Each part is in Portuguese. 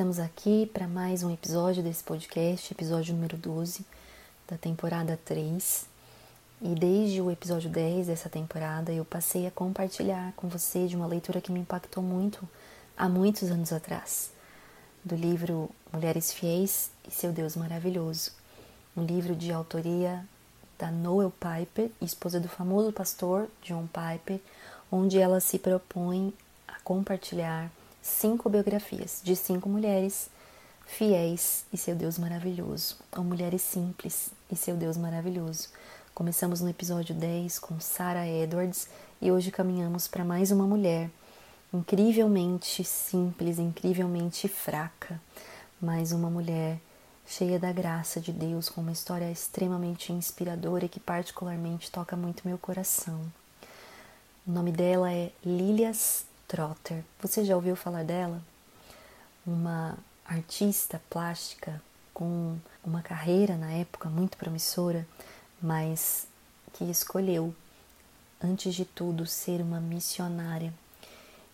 Estamos aqui para mais um episódio desse podcast, episódio número 12 da temporada 3. E desde o episódio 10 dessa temporada eu passei a compartilhar com você de uma leitura que me impactou muito há muitos anos atrás, do livro Mulheres Fiéis e Seu Deus Maravilhoso, um livro de autoria da Noel Piper, esposa do famoso pastor John Piper, onde ela se propõe a compartilhar cinco biografias de cinco mulheres fiéis e seu Deus maravilhoso, ou mulheres simples e seu Deus maravilhoso. Começamos no episódio 10 com Sarah Edwards e hoje caminhamos para mais uma mulher incrivelmente simples, incrivelmente fraca, mais uma mulher cheia da graça de Deus, com uma história extremamente inspiradora e que particularmente toca muito meu coração. O nome dela é Lilias Trotter. Você já ouviu falar dela? Uma artista plástica com uma carreira na época muito promissora, mas que escolheu, antes de tudo, ser uma missionária.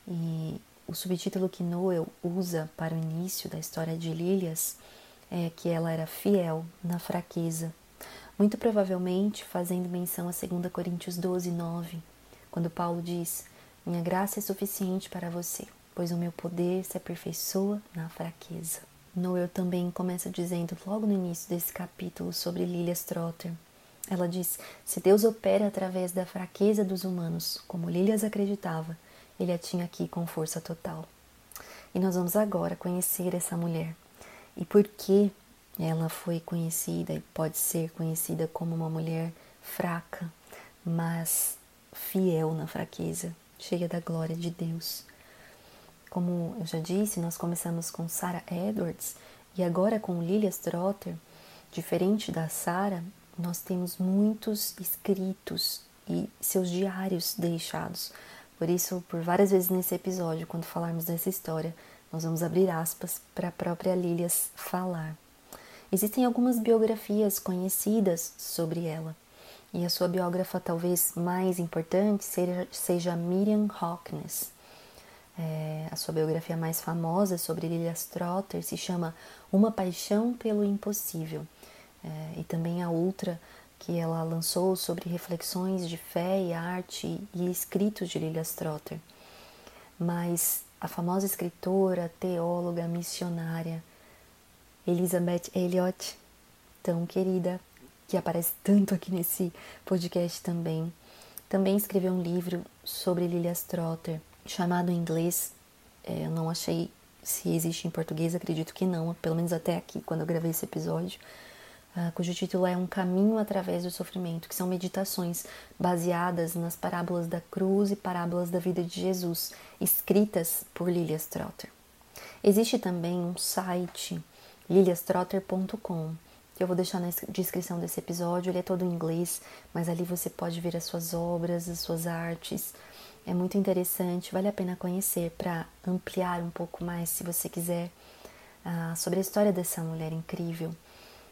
E o subtítulo que Noel usa para o início da história de Lilias é que ela era fiel na fraqueza, muito provavelmente fazendo menção a 2 Coríntios 12, 9, quando Paulo diz minha graça é suficiente para você, pois o meu poder se aperfeiçoa na fraqueza. Noel também começa dizendo, logo no início desse capítulo, sobre Lilia Trotter. Ela diz: Se Deus opera através da fraqueza dos humanos, como Lilias acreditava, ele a tinha aqui com força total. E nós vamos agora conhecer essa mulher e por que ela foi conhecida e pode ser conhecida como uma mulher fraca, mas fiel na fraqueza cheia da glória de Deus. Como eu já disse, nós começamos com Sarah Edwards e agora com Lilia Trotter. Diferente da Sarah, nós temos muitos escritos e seus diários deixados. Por isso, por várias vezes nesse episódio, quando falarmos dessa história, nós vamos abrir aspas para a própria Lilias falar. Existem algumas biografias conhecidas sobre ela. E a sua biógrafa talvez mais importante seja, seja Miriam Hawkins. É, a sua biografia mais famosa sobre Lilias Trotter se chama Uma Paixão pelo Impossível. É, e também a outra que ela lançou sobre reflexões de fé e arte e escritos de Lilias Trotter. Mas a famosa escritora, teóloga, missionária Elizabeth Elliot, tão querida que aparece tanto aqui nesse podcast também. Também escreveu um livro sobre Lilias Trotter, chamado em inglês, é, eu não achei se existe em português, acredito que não, pelo menos até aqui, quando eu gravei esse episódio, uh, cujo título é Um Caminho através do Sofrimento, que são meditações baseadas nas parábolas da cruz e parábolas da vida de Jesus, escritas por Lilias Trotter. Existe também um site, liliastrotter.com, que eu vou deixar na descrição desse episódio. Ele é todo em inglês, mas ali você pode ver as suas obras, as suas artes. É muito interessante, vale a pena conhecer para ampliar um pouco mais, se você quiser, uh, sobre a história dessa mulher incrível.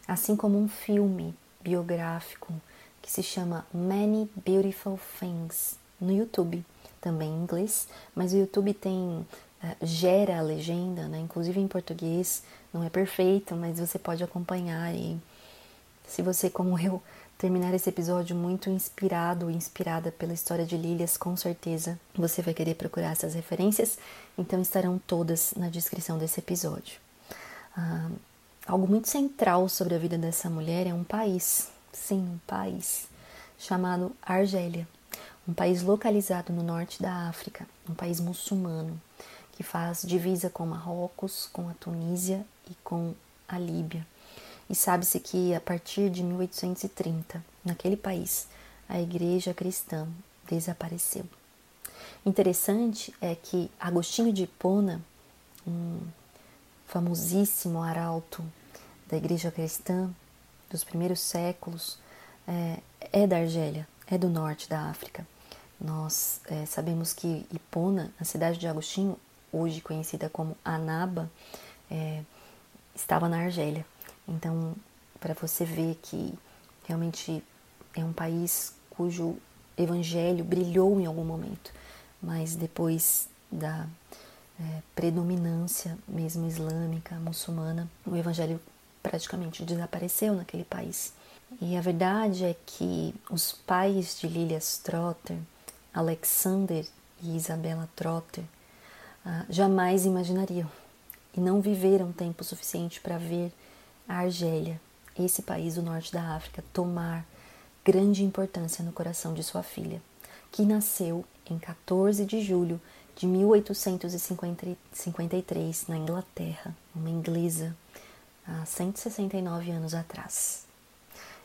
Assim como um filme biográfico que se chama Many Beautiful Things no YouTube, também em inglês, mas o YouTube tem gera a legenda, né? inclusive em português, não é perfeito, mas você pode acompanhar e se você, como eu, terminar esse episódio muito inspirado inspirada pela história de Lilias, com certeza você vai querer procurar essas referências, então estarão todas na descrição desse episódio. Ah, algo muito central sobre a vida dessa mulher é um país, sim, um país, chamado Argélia, um país localizado no norte da África, um país muçulmano que faz divisa com Marrocos, com a Tunísia e com a Líbia. E sabe-se que a partir de 1830, naquele país, a igreja cristã desapareceu. Interessante é que Agostinho de Hipona, um famosíssimo arauto da igreja cristã dos primeiros séculos, é, é da Argélia, é do norte da África. Nós é, sabemos que Hipona, a cidade de Agostinho, hoje conhecida como Anaba, é, estava na Argélia. Então, para você ver que realmente é um país cujo evangelho brilhou em algum momento, mas depois da é, predominância mesmo islâmica, muçulmana, o evangelho praticamente desapareceu naquele país. E a verdade é que os pais de Lilias Trotter, Alexander e Isabella Trotter, ah, jamais imaginariam e não viveram tempo suficiente para ver a Argélia, esse país do norte da África, tomar grande importância no coração de sua filha, que nasceu em 14 de julho de 1853 na Inglaterra, uma inglesa, há 169 anos atrás.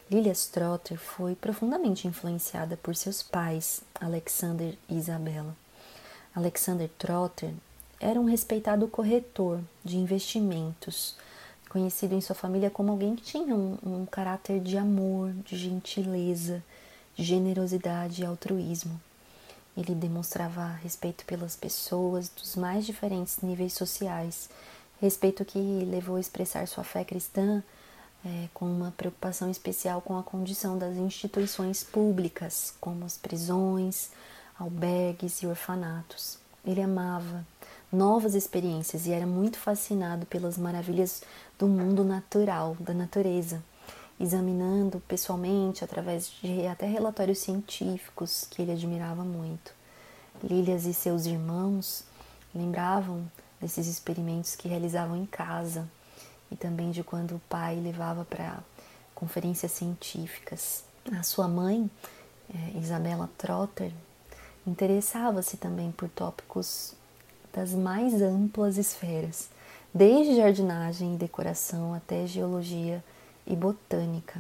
Lilia Trotter foi profundamente influenciada por seus pais, Alexander e Isabella. Alexander Trotter era um respeitado corretor de investimentos, conhecido em sua família como alguém que tinha um, um caráter de amor, de gentileza, de generosidade e altruísmo. Ele demonstrava respeito pelas pessoas dos mais diferentes níveis sociais, respeito que levou a expressar sua fé cristã é, com uma preocupação especial com a condição das instituições públicas, como as prisões, albergues e orfanatos. Ele amava novas experiências e era muito fascinado pelas maravilhas do mundo natural, da natureza, examinando pessoalmente através de até relatórios científicos que ele admirava muito. Lilias e seus irmãos lembravam desses experimentos que realizavam em casa e também de quando o pai levava para conferências científicas. A sua mãe, eh, Isabela Trotter, interessava-se também por tópicos das mais amplas esferas, desde jardinagem e decoração até geologia e botânica.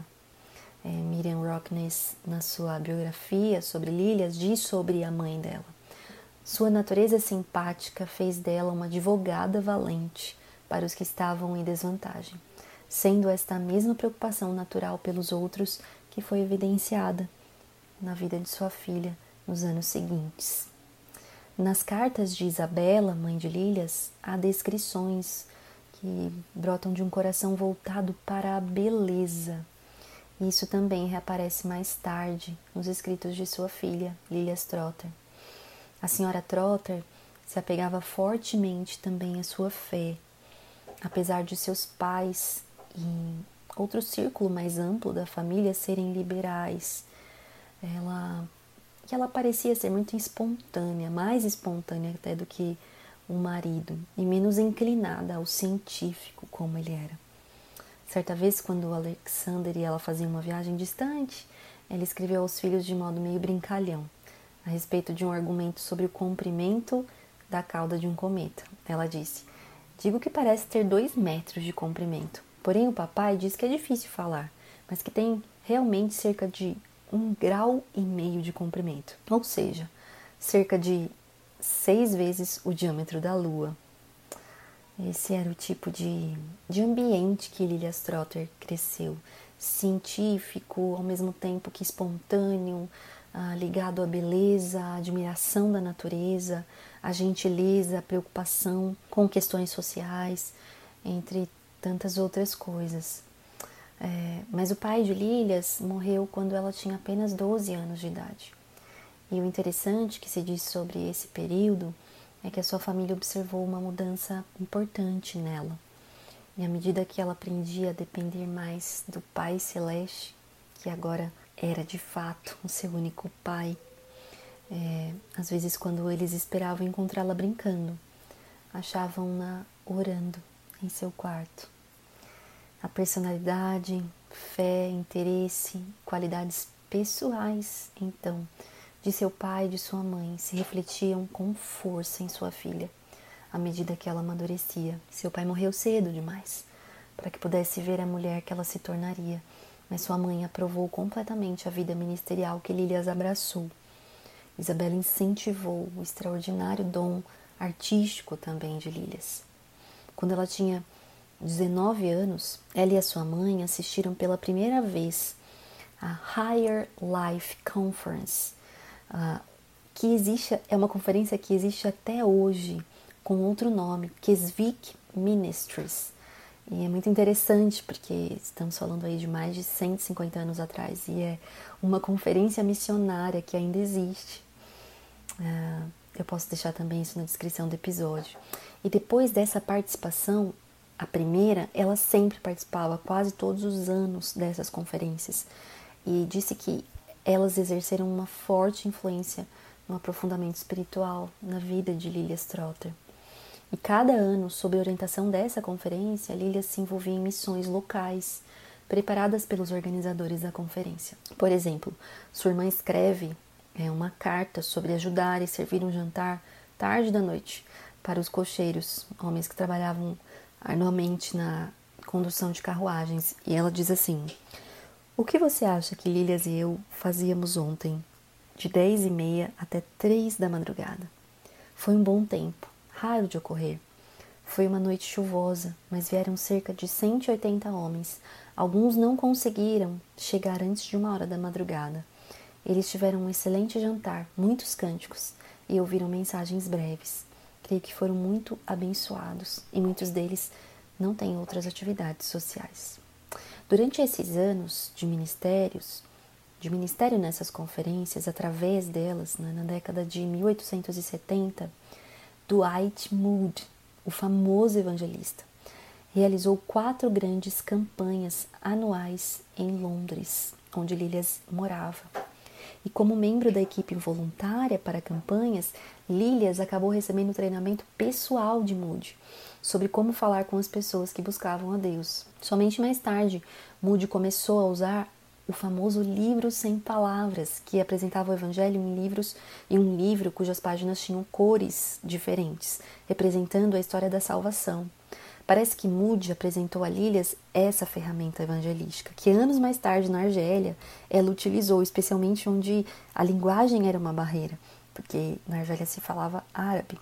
É, Miriam Rockness, na sua biografia sobre Lilias, diz sobre a mãe dela. Sua natureza simpática fez dela uma advogada valente para os que estavam em desvantagem, sendo esta mesma preocupação natural pelos outros que foi evidenciada na vida de sua filha nos anos seguintes. Nas cartas de Isabela, mãe de Lílias, há descrições que brotam de um coração voltado para a beleza. Isso também reaparece mais tarde nos escritos de sua filha, Lilias Trotter. A senhora Trotter se apegava fortemente também à sua fé, apesar de seus pais e outro círculo mais amplo da família serem liberais. Ela que ela parecia ser muito espontânea, mais espontânea até do que o marido, e menos inclinada ao científico como ele era. Certa vez, quando Alexander e ela faziam uma viagem distante, ela escreveu aos filhos de modo meio brincalhão, a respeito de um argumento sobre o comprimento da cauda de um cometa. Ela disse: Digo que parece ter dois metros de comprimento, porém o papai diz que é difícil falar, mas que tem realmente cerca de um grau e meio de comprimento, ou seja, cerca de seis vezes o diâmetro da Lua. Esse era o tipo de, de ambiente que Lilia Trotter cresceu, científico, ao mesmo tempo que espontâneo, ah, ligado à beleza, à admiração da natureza, à gentileza, à preocupação com questões sociais, entre tantas outras coisas. É, mas o pai de Lilias morreu quando ela tinha apenas 12 anos de idade. E o interessante que se diz sobre esse período é que a sua família observou uma mudança importante nela. E à medida que ela aprendia a depender mais do Pai Celeste, que agora era de fato o seu único pai, é, às vezes quando eles esperavam encontrá-la brincando, achavam-na orando em seu quarto a personalidade, fé, interesse, qualidades pessoais, então, de seu pai e de sua mãe se refletiam com força em sua filha, à medida que ela amadurecia. Seu pai morreu cedo demais para que pudesse ver a mulher que ela se tornaria, mas sua mãe aprovou completamente a vida ministerial que Lilias abraçou. Isabela incentivou o extraordinário dom artístico também de Lilias. Quando ela tinha 19 anos, ela e a sua mãe assistiram pela primeira vez a Higher Life Conference, uh, que existe, é uma conferência que existe até hoje com outro nome, Keswick Ministries. E é muito interessante porque estamos falando aí de mais de 150 anos atrás e é uma conferência missionária que ainda existe. Uh, eu posso deixar também isso na descrição do episódio. E depois dessa participação, a primeira, ela sempre participava quase todos os anos dessas conferências e disse que elas exerceram uma forte influência no aprofundamento espiritual na vida de Lilia Trotter. E cada ano, sob a orientação dessa conferência, Lilia se envolvia em missões locais preparadas pelos organizadores da conferência. Por exemplo, sua irmã escreve é, uma carta sobre ajudar e servir um jantar tarde da noite para os cocheiros, homens que trabalhavam arduamente na condução de carruagens, e ela diz assim: O que você acha que Lilias e eu fazíamos ontem, de dez e meia até três da madrugada? Foi um bom tempo, raro de ocorrer. Foi uma noite chuvosa, mas vieram cerca de 180 homens. Alguns não conseguiram chegar antes de uma hora da madrugada. Eles tiveram um excelente jantar, muitos cânticos e ouviram mensagens breves creio que foram muito abençoados e muitos deles não têm outras atividades sociais. Durante esses anos de ministérios, de ministério nessas conferências, através delas, né, na década de 1870, Dwight Moody, o famoso evangelista, realizou quatro grandes campanhas anuais em Londres, onde Lilias morava. E como membro da equipe voluntária para campanhas, Lilias acabou recebendo treinamento pessoal de Moody sobre como falar com as pessoas que buscavam a Deus. Somente mais tarde, Moody começou a usar o famoso livro sem palavras, que apresentava o evangelho em livros e um livro cujas páginas tinham cores diferentes, representando a história da salvação. Parece que Moody apresentou a Lilias essa ferramenta evangelística, que anos mais tarde na Argélia ela utilizou, especialmente onde a linguagem era uma barreira, porque na Argélia se falava árabe.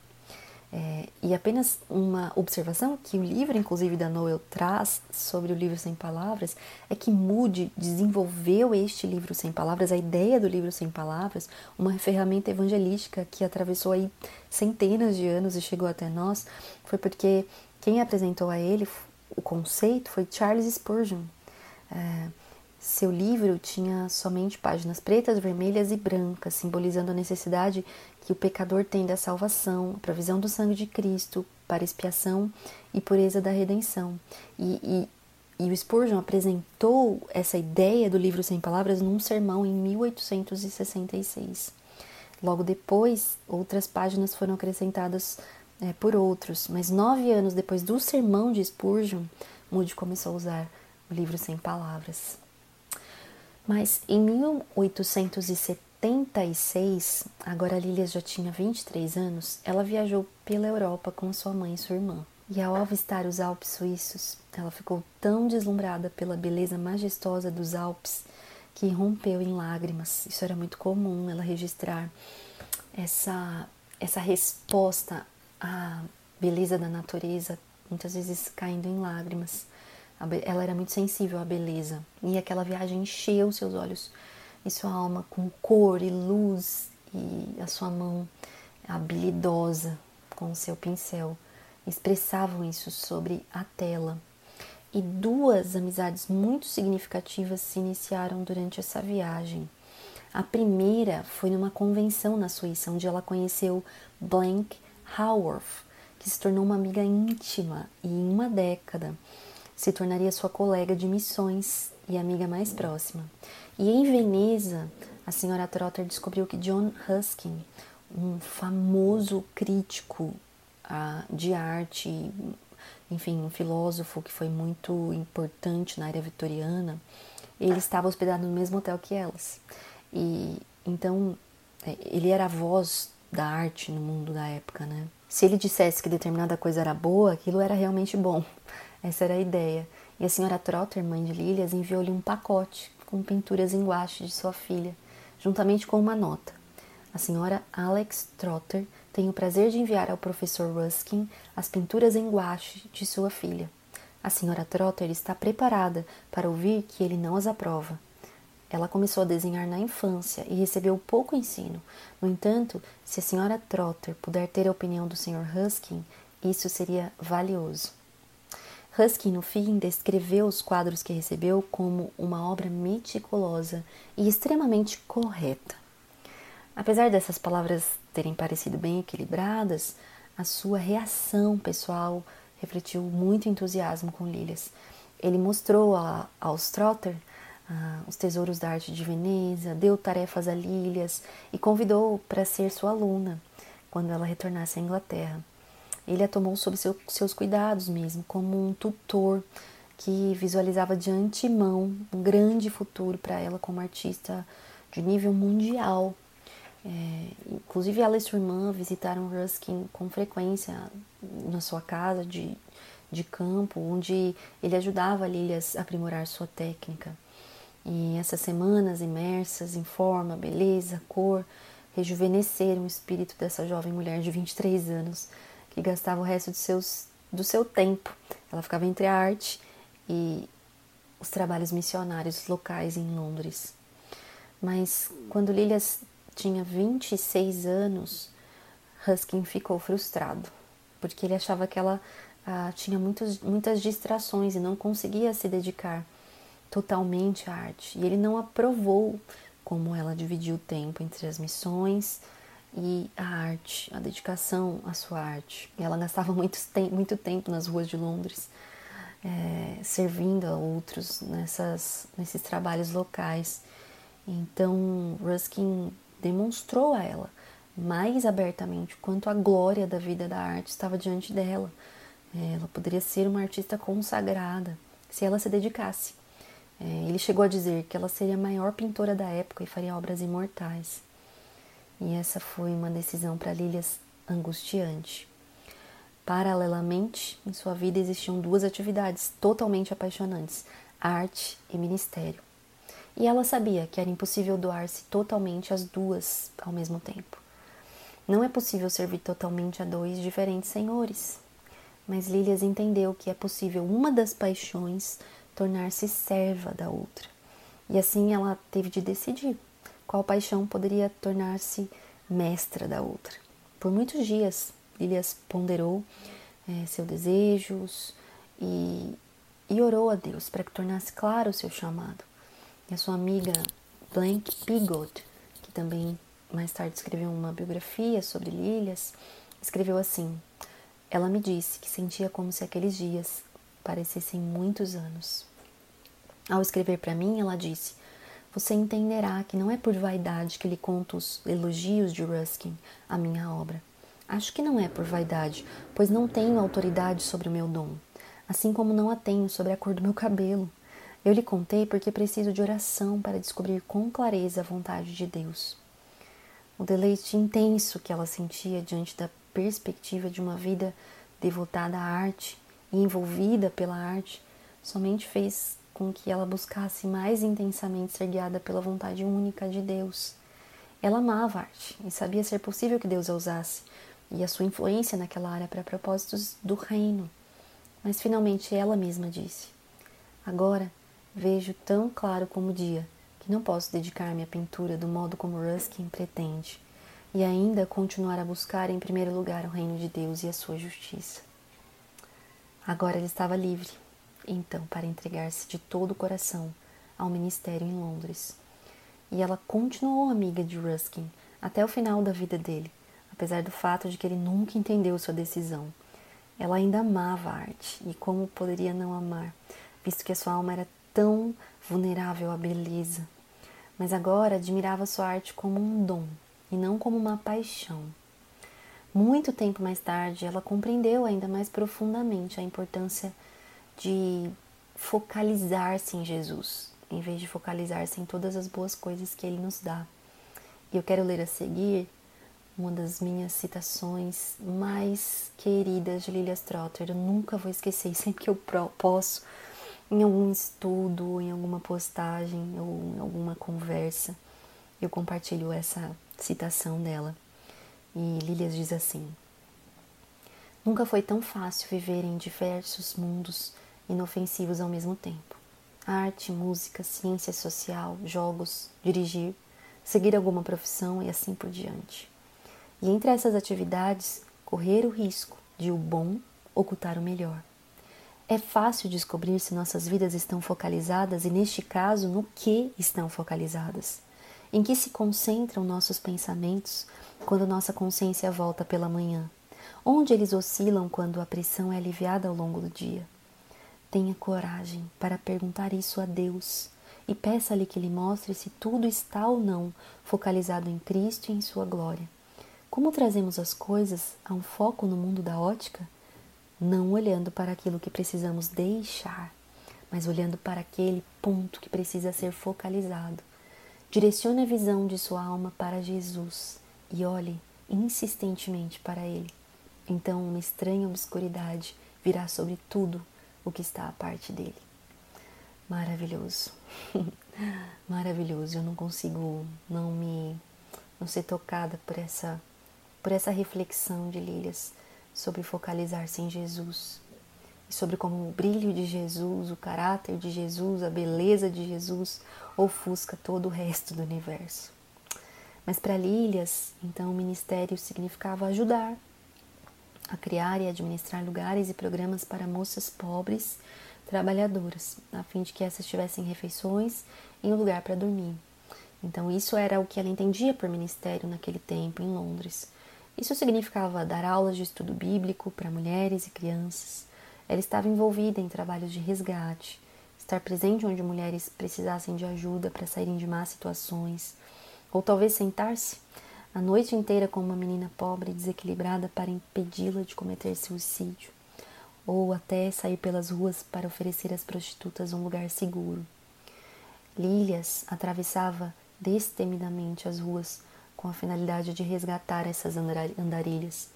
É, e apenas uma observação que o livro, inclusive, da Noel traz sobre o livro Sem Palavras é que Moody desenvolveu este livro Sem Palavras, a ideia do livro Sem Palavras, uma ferramenta evangelística que atravessou aí centenas de anos e chegou até nós, foi porque quem apresentou a ele o conceito foi Charles Spurgeon. É, seu livro tinha somente páginas pretas, vermelhas e brancas, simbolizando a necessidade que o pecador tem da salvação, a provisão do sangue de Cristo para expiação e pureza da redenção. E, e, e o Spurgeon apresentou essa ideia do livro Sem Palavras num sermão em 1866. Logo depois, outras páginas foram acrescentadas é, por outros, mas nove anos depois do sermão de Spurgeon, Moody começou a usar o livro Sem Palavras. Mas em 1876, agora Lilia já tinha 23 anos, ela viajou pela Europa com sua mãe e sua irmã. E ao avistar os Alpes suíços, ela ficou tão deslumbrada pela beleza majestosa dos Alpes que rompeu em lágrimas. Isso era muito comum, ela registrar essa, essa resposta à beleza da natureza, muitas vezes caindo em lágrimas. Ela era muito sensível à beleza e aquela viagem encheu seus olhos e sua alma com cor e luz e a sua mão habilidosa com o seu pincel expressavam isso sobre a tela. E duas amizades muito significativas se iniciaram durante essa viagem. A primeira foi numa convenção na Suíça, onde ela conheceu Blank Haworth, que se tornou uma amiga íntima e em uma década se tornaria sua colega de missões e amiga mais próxima. E em Veneza, a senhora Trotter descobriu que John Ruskin, um famoso crítico uh, de arte, enfim, um filósofo que foi muito importante na área vitoriana, ele estava hospedado no mesmo hotel que elas. E então é, ele era a voz da arte no mundo da época, né? Se ele dissesse que determinada coisa era boa, aquilo era realmente bom. Essa era a ideia. E a senhora Trotter, mãe de Lilias, enviou-lhe um pacote com pinturas em guache de sua filha, juntamente com uma nota. A senhora Alex Trotter tem o prazer de enviar ao professor Ruskin as pinturas em guache de sua filha. A senhora Trotter está preparada para ouvir que ele não as aprova. Ela começou a desenhar na infância e recebeu pouco ensino. No entanto, se a senhora Trotter puder ter a opinião do Sr. Ruskin, isso seria valioso. Ruskin, no fim, descreveu os quadros que recebeu como uma obra meticulosa e extremamente correta. Apesar dessas palavras terem parecido bem equilibradas, a sua reação pessoal refletiu muito entusiasmo com Lilias. Ele mostrou a, aos Trotter ah, os tesouros da arte de Veneza, deu tarefas a Lilias e convidou para ser sua aluna quando ela retornasse à Inglaterra. Ele a tomou sob seu, seus cuidados mesmo, como um tutor que visualizava de antemão um grande futuro para ela como artista de nível mundial. É, inclusive ela e sua irmã visitaram Ruskin com frequência na sua casa de, de campo, onde ele ajudava a Lilias a aprimorar sua técnica. E essas semanas imersas em forma, beleza, cor, rejuvenesceram o espírito dessa jovem mulher de 23 anos que gastava o resto de seus, do seu tempo. Ela ficava entre a arte e os trabalhos missionários locais em Londres. Mas quando Lilias tinha 26 anos, Ruskin ficou frustrado, porque ele achava que ela ah, tinha muitos, muitas distrações e não conseguia se dedicar totalmente à arte. E ele não aprovou como ela dividiu o tempo entre as missões e a arte, a dedicação à sua arte. E ela gastava muito, muito tempo nas ruas de Londres, é, servindo a outros nessas, nesses trabalhos locais. Então, Ruskin demonstrou a ela mais abertamente quanto a glória da vida da arte estava diante dela. É, ela poderia ser uma artista consagrada se ela se dedicasse. É, ele chegou a dizer que ela seria a maior pintora da época e faria obras imortais. E essa foi uma decisão para Lilias angustiante. Paralelamente, em sua vida existiam duas atividades totalmente apaixonantes: arte e ministério. E ela sabia que era impossível doar-se totalmente às duas ao mesmo tempo. Não é possível servir totalmente a dois diferentes senhores. Mas Lilias entendeu que é possível uma das paixões tornar-se serva da outra. E assim ela teve de decidir qual paixão poderia tornar-se mestra da outra. Por muitos dias, Lilias ponderou é, seus desejos e, e orou a Deus para que tornasse claro o seu chamado. E a sua amiga Blank Pigot, que também mais tarde escreveu uma biografia sobre Lilias, escreveu assim: Ela me disse que sentia como se aqueles dias parecessem muitos anos. Ao escrever para mim, ela disse: Você entenderá que não é por vaidade que lhe conto os elogios de Ruskin à minha obra. Acho que não é por vaidade, pois não tenho autoridade sobre o meu dom, assim como não a tenho sobre a cor do meu cabelo. Eu lhe contei porque preciso de oração para descobrir com clareza a vontade de Deus. O deleite intenso que ela sentia diante da perspectiva de uma vida devotada à arte e envolvida pela arte, somente fez com que ela buscasse mais intensamente ser guiada pela vontade única de Deus. Ela amava a arte e sabia ser possível que Deus a usasse e a sua influência naquela área para propósitos do reino. Mas finalmente ela mesma disse: Agora vejo tão claro como o dia que não posso dedicar-me à pintura do modo como Ruskin pretende e ainda continuar a buscar em primeiro lugar o reino de Deus e a sua justiça. Agora ela estava livre, então, para entregar-se de todo o coração ao ministério em Londres. E ela continuou amiga de Ruskin até o final da vida dele, apesar do fato de que ele nunca entendeu sua decisão. Ela ainda amava a arte, e como poderia não amar, visto que a sua alma era tão vulnerável à beleza. Mas agora admirava sua arte como um dom e não como uma paixão. Muito tempo mais tarde, ela compreendeu ainda mais profundamente a importância de focalizar-se em Jesus, em vez de focalizar-se em todas as boas coisas que Ele nos dá. E eu quero ler a seguir uma das minhas citações mais queridas de Lilia Trotter. Eu nunca vou esquecer, sempre que eu posso, em algum estudo, em alguma postagem ou em alguma conversa, eu compartilho essa, citação dela. E Lilias diz assim: Nunca foi tão fácil viver em diversos mundos inofensivos ao mesmo tempo. Arte, música, ciência social, jogos, dirigir, seguir alguma profissão e assim por diante. E entre essas atividades, correr o risco de o bom ocultar o melhor. É fácil descobrir se nossas vidas estão focalizadas e, neste caso, no que estão focalizadas. Em que se concentram nossos pensamentos quando nossa consciência volta pela manhã? Onde eles oscilam quando a pressão é aliviada ao longo do dia? Tenha coragem para perguntar isso a Deus e peça-lhe que lhe mostre se tudo está ou não focalizado em Cristo e em Sua glória. Como trazemos as coisas a um foco no mundo da ótica? Não olhando para aquilo que precisamos deixar, mas olhando para aquele ponto que precisa ser focalizado. Direcione a visão de sua alma para Jesus e olhe insistentemente para Ele. Então, uma estranha obscuridade virá sobre tudo o que está à parte dele. Maravilhoso. Maravilhoso. Eu não consigo não me não ser tocada por essa por essa reflexão de Lílias sobre focalizar-se em Jesus e sobre como o brilho de Jesus, o caráter de Jesus, a beleza de Jesus ofusca todo o resto do universo. Mas para Lílias, então, o ministério significava ajudar a criar e administrar lugares e programas para moças pobres trabalhadoras, a fim de que essas tivessem refeições e um lugar para dormir. Então, isso era o que ela entendia por ministério naquele tempo em Londres. Isso significava dar aulas de estudo bíblico para mulheres e crianças. Ela estava envolvida em trabalhos de resgate, estar presente onde mulheres precisassem de ajuda para saírem de más situações, ou talvez sentar-se a noite inteira com uma menina pobre e desequilibrada para impedi-la de cometer suicídio, ou até sair pelas ruas para oferecer às prostitutas um lugar seguro. Lilias atravessava destemidamente as ruas com a finalidade de resgatar essas andarilhas.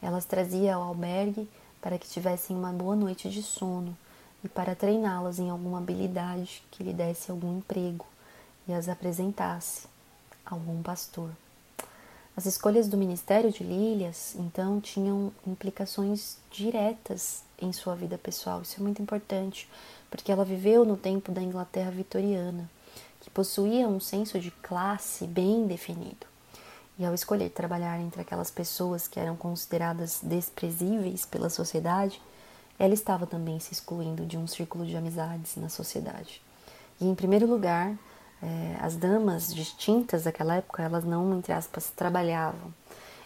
Elas trazia ao albergue para que tivessem uma boa noite de sono e para treiná-las em alguma habilidade que lhe desse algum emprego e as apresentasse a algum pastor. As escolhas do ministério de Lilias, então, tinham implicações diretas em sua vida pessoal. Isso é muito importante, porque ela viveu no tempo da Inglaterra vitoriana, que possuía um senso de classe bem definido. E ao escolher trabalhar entre aquelas pessoas que eram consideradas desprezíveis pela sociedade, ela estava também se excluindo de um círculo de amizades na sociedade. E em primeiro lugar, é, as damas distintas daquela época, elas não, entre aspas, trabalhavam.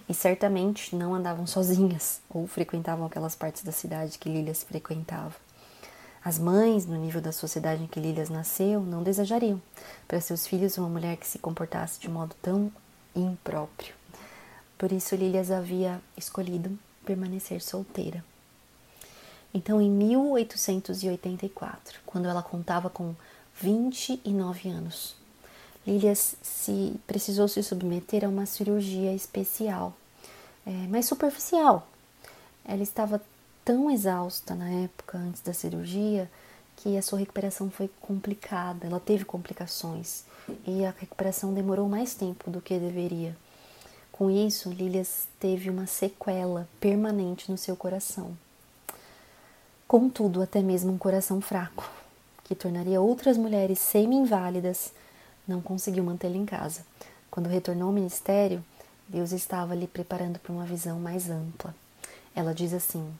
E certamente não andavam sozinhas ou frequentavam aquelas partes da cidade que Lilias frequentava. As mães, no nível da sociedade em que Lilias nasceu, não desejariam para seus filhos uma mulher que se comportasse de modo tão impróprio. Por isso, Lilias havia escolhido permanecer solteira. Então, em 1884, quando ela contava com 29 anos, Lilias se precisou se submeter a uma cirurgia especial, é, mas superficial. Ela estava tão exausta na época antes da cirurgia que a sua recuperação foi complicada. Ela teve complicações e a recuperação demorou mais tempo do que deveria. Com isso, Lilias teve uma sequela permanente no seu coração. Contudo, até mesmo um coração fraco, que tornaria outras mulheres semi-inválidas, não conseguiu mantê-la em casa. Quando retornou ao ministério, Deus estava lhe preparando para uma visão mais ampla. Ela diz assim: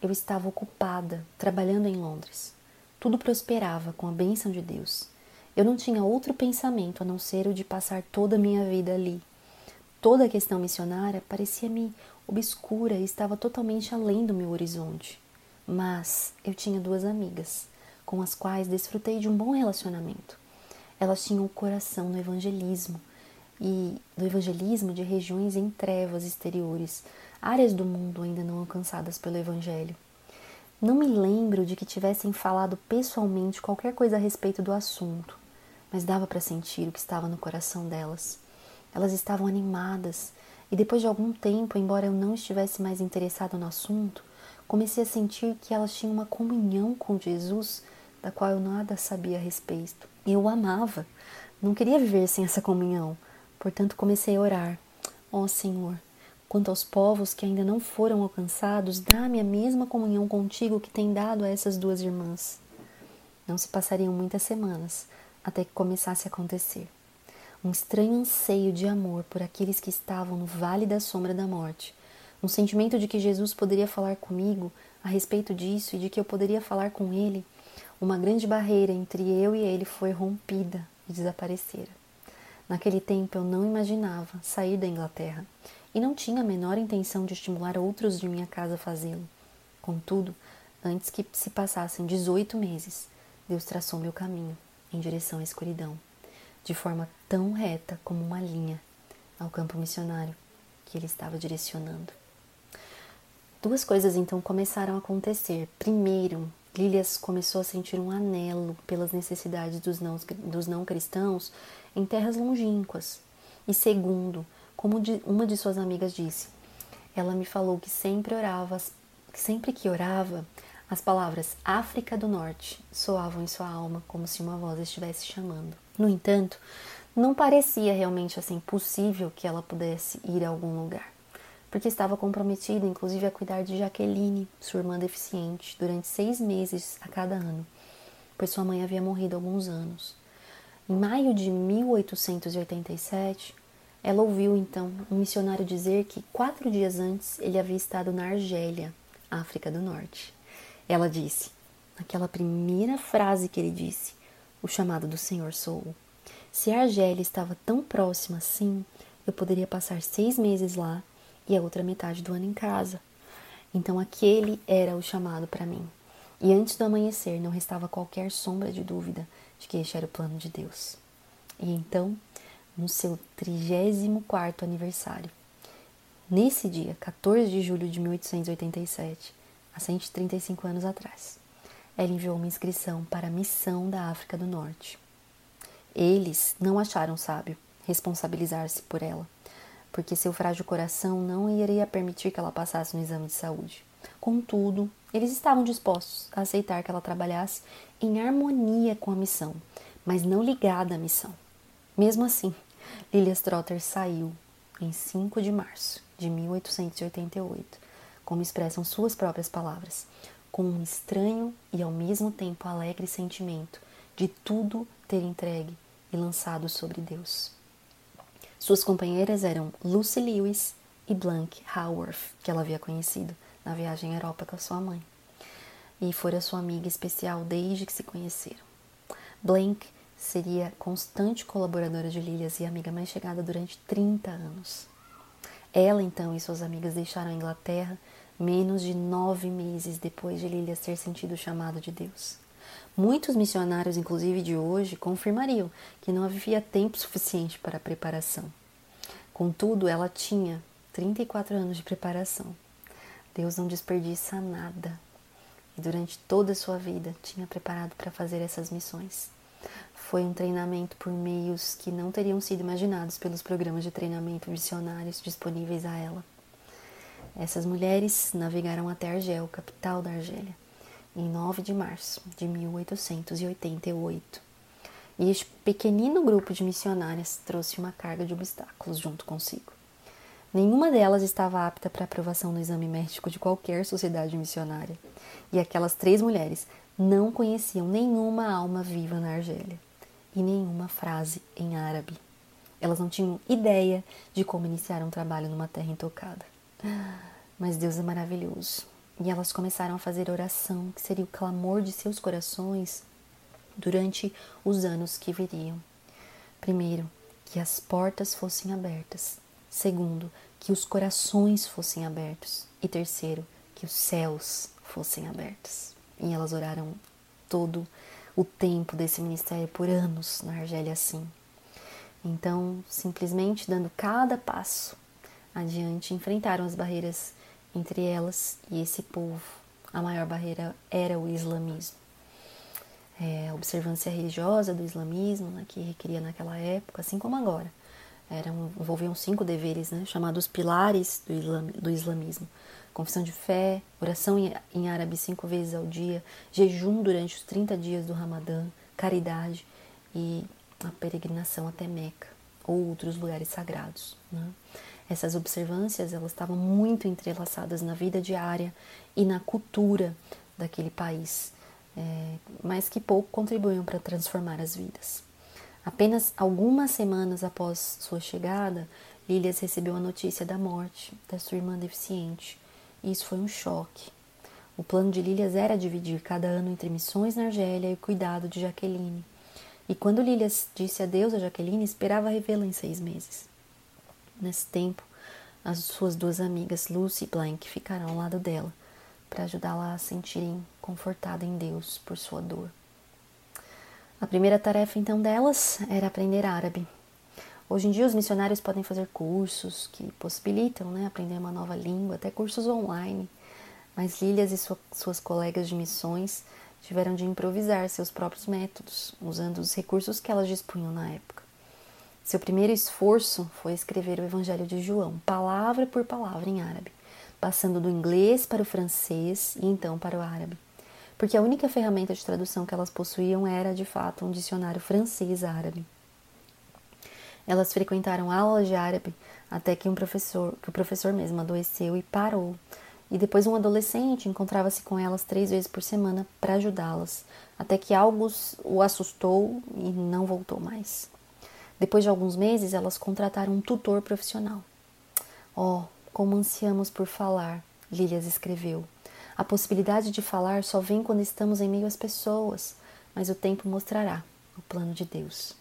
Eu estava ocupada, trabalhando em Londres. Tudo prosperava com a bênção de Deus. Eu não tinha outro pensamento a não ser o de passar toda a minha vida ali. Toda a questão missionária parecia-me obscura e estava totalmente além do meu horizonte. Mas eu tinha duas amigas, com as quais desfrutei de um bom relacionamento. Elas tinham o coração no evangelismo e do evangelismo de regiões em trevas exteriores, áreas do mundo ainda não alcançadas pelo evangelho. Não me lembro de que tivessem falado pessoalmente qualquer coisa a respeito do assunto, mas dava para sentir o que estava no coração delas. Elas estavam animadas, e depois de algum tempo, embora eu não estivesse mais interessado no assunto, comecei a sentir que elas tinham uma comunhão com Jesus da qual eu nada sabia a respeito. Eu o amava, não queria viver sem essa comunhão, Portanto, comecei a orar: Ó oh, Senhor, quanto aos povos que ainda não foram alcançados, dá-me a mesma comunhão contigo que tem dado a essas duas irmãs. Não se passariam muitas semanas até que começasse a acontecer. Um estranho anseio de amor por aqueles que estavam no vale da sombra da morte. Um sentimento de que Jesus poderia falar comigo a respeito disso e de que eu poderia falar com ele. Uma grande barreira entre eu e ele foi rompida e desaparecera. Naquele tempo eu não imaginava sair da Inglaterra e não tinha a menor intenção de estimular outros de minha casa a fazê-lo. Contudo, antes que se passassem 18 meses, Deus traçou meu caminho em direção à escuridão, de forma tão reta como uma linha ao campo missionário que ele estava direcionando. Duas coisas então começaram a acontecer. Primeiro, Lilias começou a sentir um anelo pelas necessidades dos não, dos não cristãos em terras longínquas. E segundo, como uma de suas amigas disse, ela me falou que sempre orava, sempre que orava, as palavras África do Norte soavam em sua alma como se uma voz estivesse chamando. No entanto, não parecia realmente assim possível que ela pudesse ir a algum lugar porque estava comprometida, inclusive, a cuidar de Jaqueline, sua irmã deficiente, durante seis meses a cada ano, pois sua mãe havia morrido há alguns anos. Em maio de 1887, ela ouviu então um missionário dizer que quatro dias antes ele havia estado na Argélia, África do Norte. Ela disse, naquela primeira frase que ele disse, o chamado do Senhor sou. Se a Argélia estava tão próxima assim, eu poderia passar seis meses lá e a outra metade do ano em casa. Então aquele era o chamado para mim. E antes do amanhecer não restava qualquer sombra de dúvida de que este era o plano de Deus. E então, no seu 34 aniversário, nesse dia, 14 de julho de 1887, há 135 anos atrás, ela enviou uma inscrição para a missão da África do Norte. Eles não acharam sábio responsabilizar-se por ela, porque seu frágil coração não iria permitir que ela passasse no exame de saúde. Contudo, eles estavam dispostos a aceitar que ela trabalhasse em harmonia com a missão, mas não ligada à missão. Mesmo assim, Lilias Trotter saiu em 5 de março de 1888, como expressam suas próprias palavras, com um estranho e ao mesmo tempo alegre sentimento de tudo ter entregue e lançado sobre Deus. Suas companheiras eram Lucy Lewis e Blank Haworth, que ela havia conhecido na viagem à Europa com a sua mãe, e fora sua amiga especial desde que se conheceram. Blank seria constante colaboradora de Lilias e amiga mais chegada durante 30 anos. Ela, então, e suas amigas deixaram a Inglaterra menos de nove meses depois de Lilias ter sentido o chamado de Deus. Muitos missionários, inclusive de hoje, confirmariam que não havia tempo suficiente para a preparação. Contudo, ela tinha 34 anos de preparação. Deus não desperdiça nada. E durante toda a sua vida tinha preparado para fazer essas missões. Foi um treinamento por meios que não teriam sido imaginados pelos programas de treinamento missionários disponíveis a ela. Essas mulheres navegaram até Argel, capital da Argélia em 9 de março de 1888. E este pequenino grupo de missionárias trouxe uma carga de obstáculos junto consigo. Nenhuma delas estava apta para aprovação no exame médico de qualquer sociedade missionária, e aquelas três mulheres não conheciam nenhuma alma viva na Argélia e nenhuma frase em árabe. Elas não tinham ideia de como iniciar um trabalho numa terra intocada. Mas Deus é maravilhoso e elas começaram a fazer oração, que seria o clamor de seus corações durante os anos que viriam. Primeiro, que as portas fossem abertas. Segundo, que os corações fossem abertos. E terceiro, que os céus fossem abertos. E elas oraram todo o tempo desse ministério por anos na Argélia assim. Então, simplesmente dando cada passo adiante, enfrentaram as barreiras entre elas e esse povo. A maior barreira era o islamismo. É, a observância religiosa do islamismo, né, que requeria naquela época, assim como agora, eram, envolviam cinco deveres, né, chamados pilares do, islam, do islamismo. Confissão de fé, oração em, em árabe cinco vezes ao dia, jejum durante os 30 dias do Ramadã, caridade e a peregrinação até Meca, ou outros lugares sagrados. Né? Essas observâncias elas estavam muito entrelaçadas na vida diária e na cultura daquele país, é, mas que pouco contribuíam para transformar as vidas. Apenas algumas semanas após sua chegada, Lilias recebeu a notícia da morte da sua irmã deficiente. E isso foi um choque. O plano de Lilias era dividir cada ano entre missões na Argélia e o cuidado de Jaqueline. E quando Lilias disse adeus a Jaqueline, esperava revê-la em seis meses. Nesse tempo, as suas duas amigas, Lucy e Blank, ficaram ao lado dela para ajudá-la a sentirem confortada em Deus por sua dor. A primeira tarefa então delas era aprender árabe. Hoje em dia os missionários podem fazer cursos que possibilitam né, aprender uma nova língua, até cursos online. Mas Lilias e sua, suas colegas de missões tiveram de improvisar seus próprios métodos, usando os recursos que elas dispunham na época. Seu primeiro esforço foi escrever o Evangelho de João, palavra por palavra em árabe, passando do inglês para o francês e então para o árabe. Porque a única ferramenta de tradução que elas possuíam era, de fato, um dicionário francês-árabe. Elas frequentaram aulas de árabe até que um professor, que o professor mesmo adoeceu e parou e depois um adolescente encontrava-se com elas três vezes por semana para ajudá-las, até que algo o assustou e não voltou mais. Depois de alguns meses, elas contrataram um tutor profissional. Oh, como ansiamos por falar, Lilias escreveu. A possibilidade de falar só vem quando estamos em meio às pessoas, mas o tempo mostrará o plano de Deus.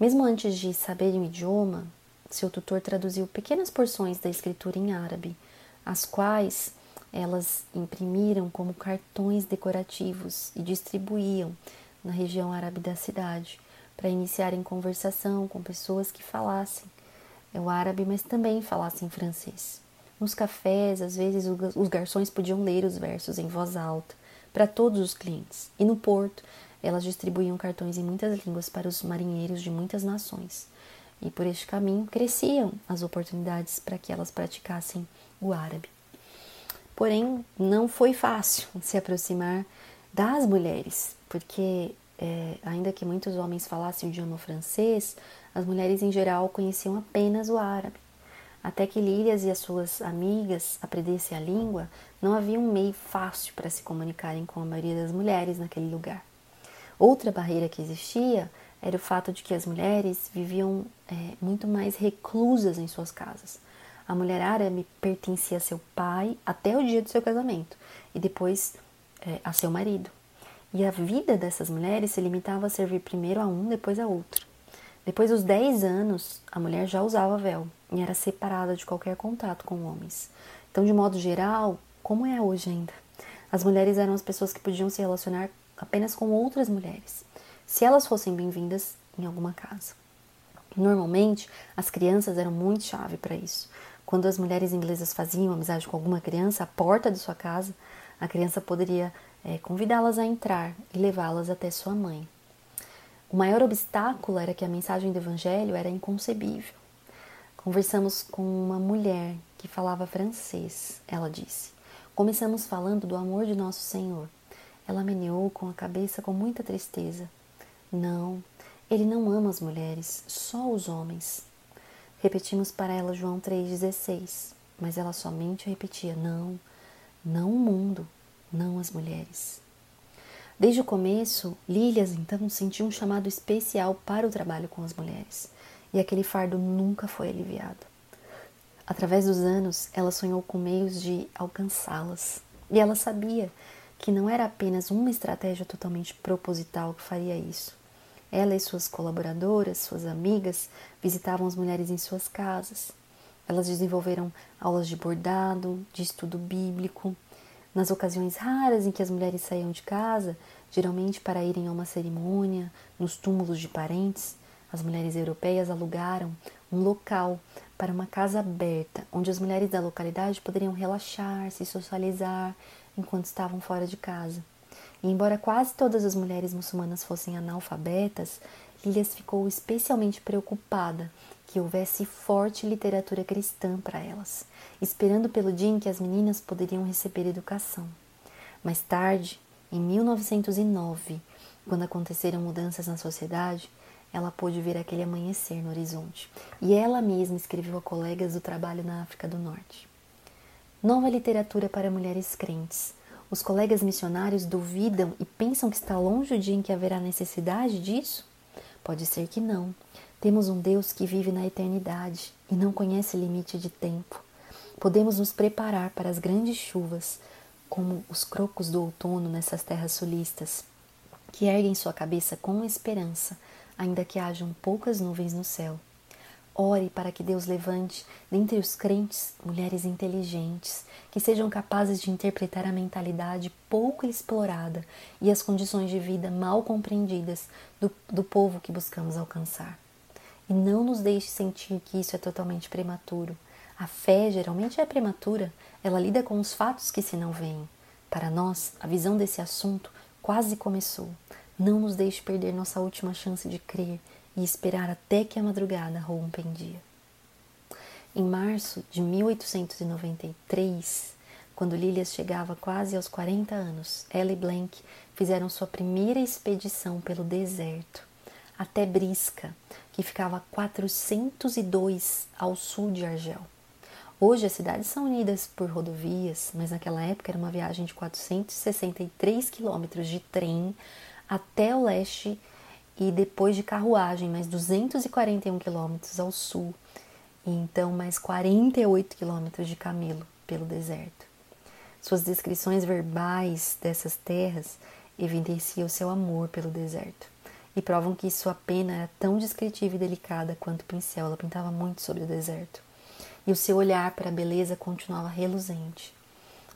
Mesmo antes de saberem o idioma, seu tutor traduziu pequenas porções da escritura em árabe as quais elas imprimiram como cartões decorativos e distribuíam na região árabe da cidade para iniciarem conversação com pessoas que falassem o árabe, mas também falassem francês. Nos cafés, às vezes, os garçons podiam ler os versos em voz alta para todos os clientes. E no porto, elas distribuíam cartões em muitas línguas para os marinheiros de muitas nações. E por este caminho cresciam as oportunidades para que elas praticassem o árabe. Porém, não foi fácil se aproximar das mulheres, porque é, ainda que muitos homens falassem o idioma francês, as mulheres em geral conheciam apenas o árabe. Até que Lírias e as suas amigas aprendessem a língua, não havia um meio fácil para se comunicarem com a maioria das mulheres naquele lugar. Outra barreira que existia era o fato de que as mulheres viviam é, muito mais reclusas em suas casas. A mulher árabe pertencia a seu pai até o dia do seu casamento e depois é, a seu marido. E a vida dessas mulheres se limitava a servir primeiro a um, depois a outro. Depois dos 10 anos, a mulher já usava véu e era separada de qualquer contato com homens. Então, de modo geral, como é hoje ainda, as mulheres eram as pessoas que podiam se relacionar apenas com outras mulheres, se elas fossem bem-vindas em alguma casa. Normalmente, as crianças eram muito chave para isso. Quando as mulheres inglesas faziam amizade com alguma criança à porta de sua casa, a criança poderia é, convidá-las a entrar e levá-las até sua mãe. O maior obstáculo era que a mensagem do Evangelho era inconcebível. Conversamos com uma mulher que falava francês. Ela disse: Começamos falando do amor de nosso Senhor. Ela meneou com a cabeça com muita tristeza. Não, ele não ama as mulheres, só os homens. Repetimos para ela João 3,16, mas ela somente repetia: Não, não o mundo, não as mulheres. Desde o começo, Lilias então sentiu um chamado especial para o trabalho com as mulheres, e aquele fardo nunca foi aliviado. Através dos anos, ela sonhou com meios de alcançá-las, e ela sabia que não era apenas uma estratégia totalmente proposital que faria isso, ela e suas colaboradoras, suas amigas, visitavam as mulheres em suas casas. Elas desenvolveram aulas de bordado, de estudo bíblico. Nas ocasiões raras em que as mulheres saíam de casa, geralmente para irem a uma cerimônia, nos túmulos de parentes, as mulheres europeias alugaram um local para uma casa aberta, onde as mulheres da localidade poderiam relaxar, se socializar enquanto estavam fora de casa. E embora quase todas as mulheres muçulmanas fossem analfabetas, Lilias ficou especialmente preocupada que houvesse forte literatura cristã para elas, esperando pelo dia em que as meninas poderiam receber educação. Mais tarde, em 1909, quando aconteceram mudanças na sociedade, ela pôde ver aquele amanhecer no horizonte. E ela mesma escreveu a colegas do trabalho na África do Norte. Nova literatura para mulheres crentes. Os colegas missionários duvidam e pensam que está longe o dia em que haverá necessidade disso? Pode ser que não. Temos um Deus que vive na eternidade e não conhece limite de tempo. Podemos nos preparar para as grandes chuvas, como os crocos do outono nessas terras sulistas, que erguem sua cabeça com esperança, ainda que hajam poucas nuvens no céu. Ore para que Deus levante dentre os crentes mulheres inteligentes, que sejam capazes de interpretar a mentalidade pouco explorada e as condições de vida mal compreendidas do, do povo que buscamos alcançar. E não nos deixe sentir que isso é totalmente prematuro. A fé geralmente é prematura, ela lida com os fatos que se não veem. Para nós, a visão desse assunto quase começou. Não nos deixe perder nossa última chance de crer e esperar até que a madrugada rompa em dia. Em março de 1893, quando Lilias chegava quase aos 40 anos, ela e Blank fizeram sua primeira expedição pelo deserto, até Brisca, que ficava a 402 ao sul de Argel. Hoje as cidades são unidas por rodovias, mas naquela época era uma viagem de 463 quilômetros de trem até o leste e depois de carruagem, mais 241 quilômetros ao sul, e então mais 48 quilômetros de camelo pelo deserto. Suas descrições verbais dessas terras evidenciam seu amor pelo deserto e provam que sua pena era tão descritiva e delicada quanto o pincel. Ela pintava muito sobre o deserto. E o seu olhar para a beleza continuava reluzente.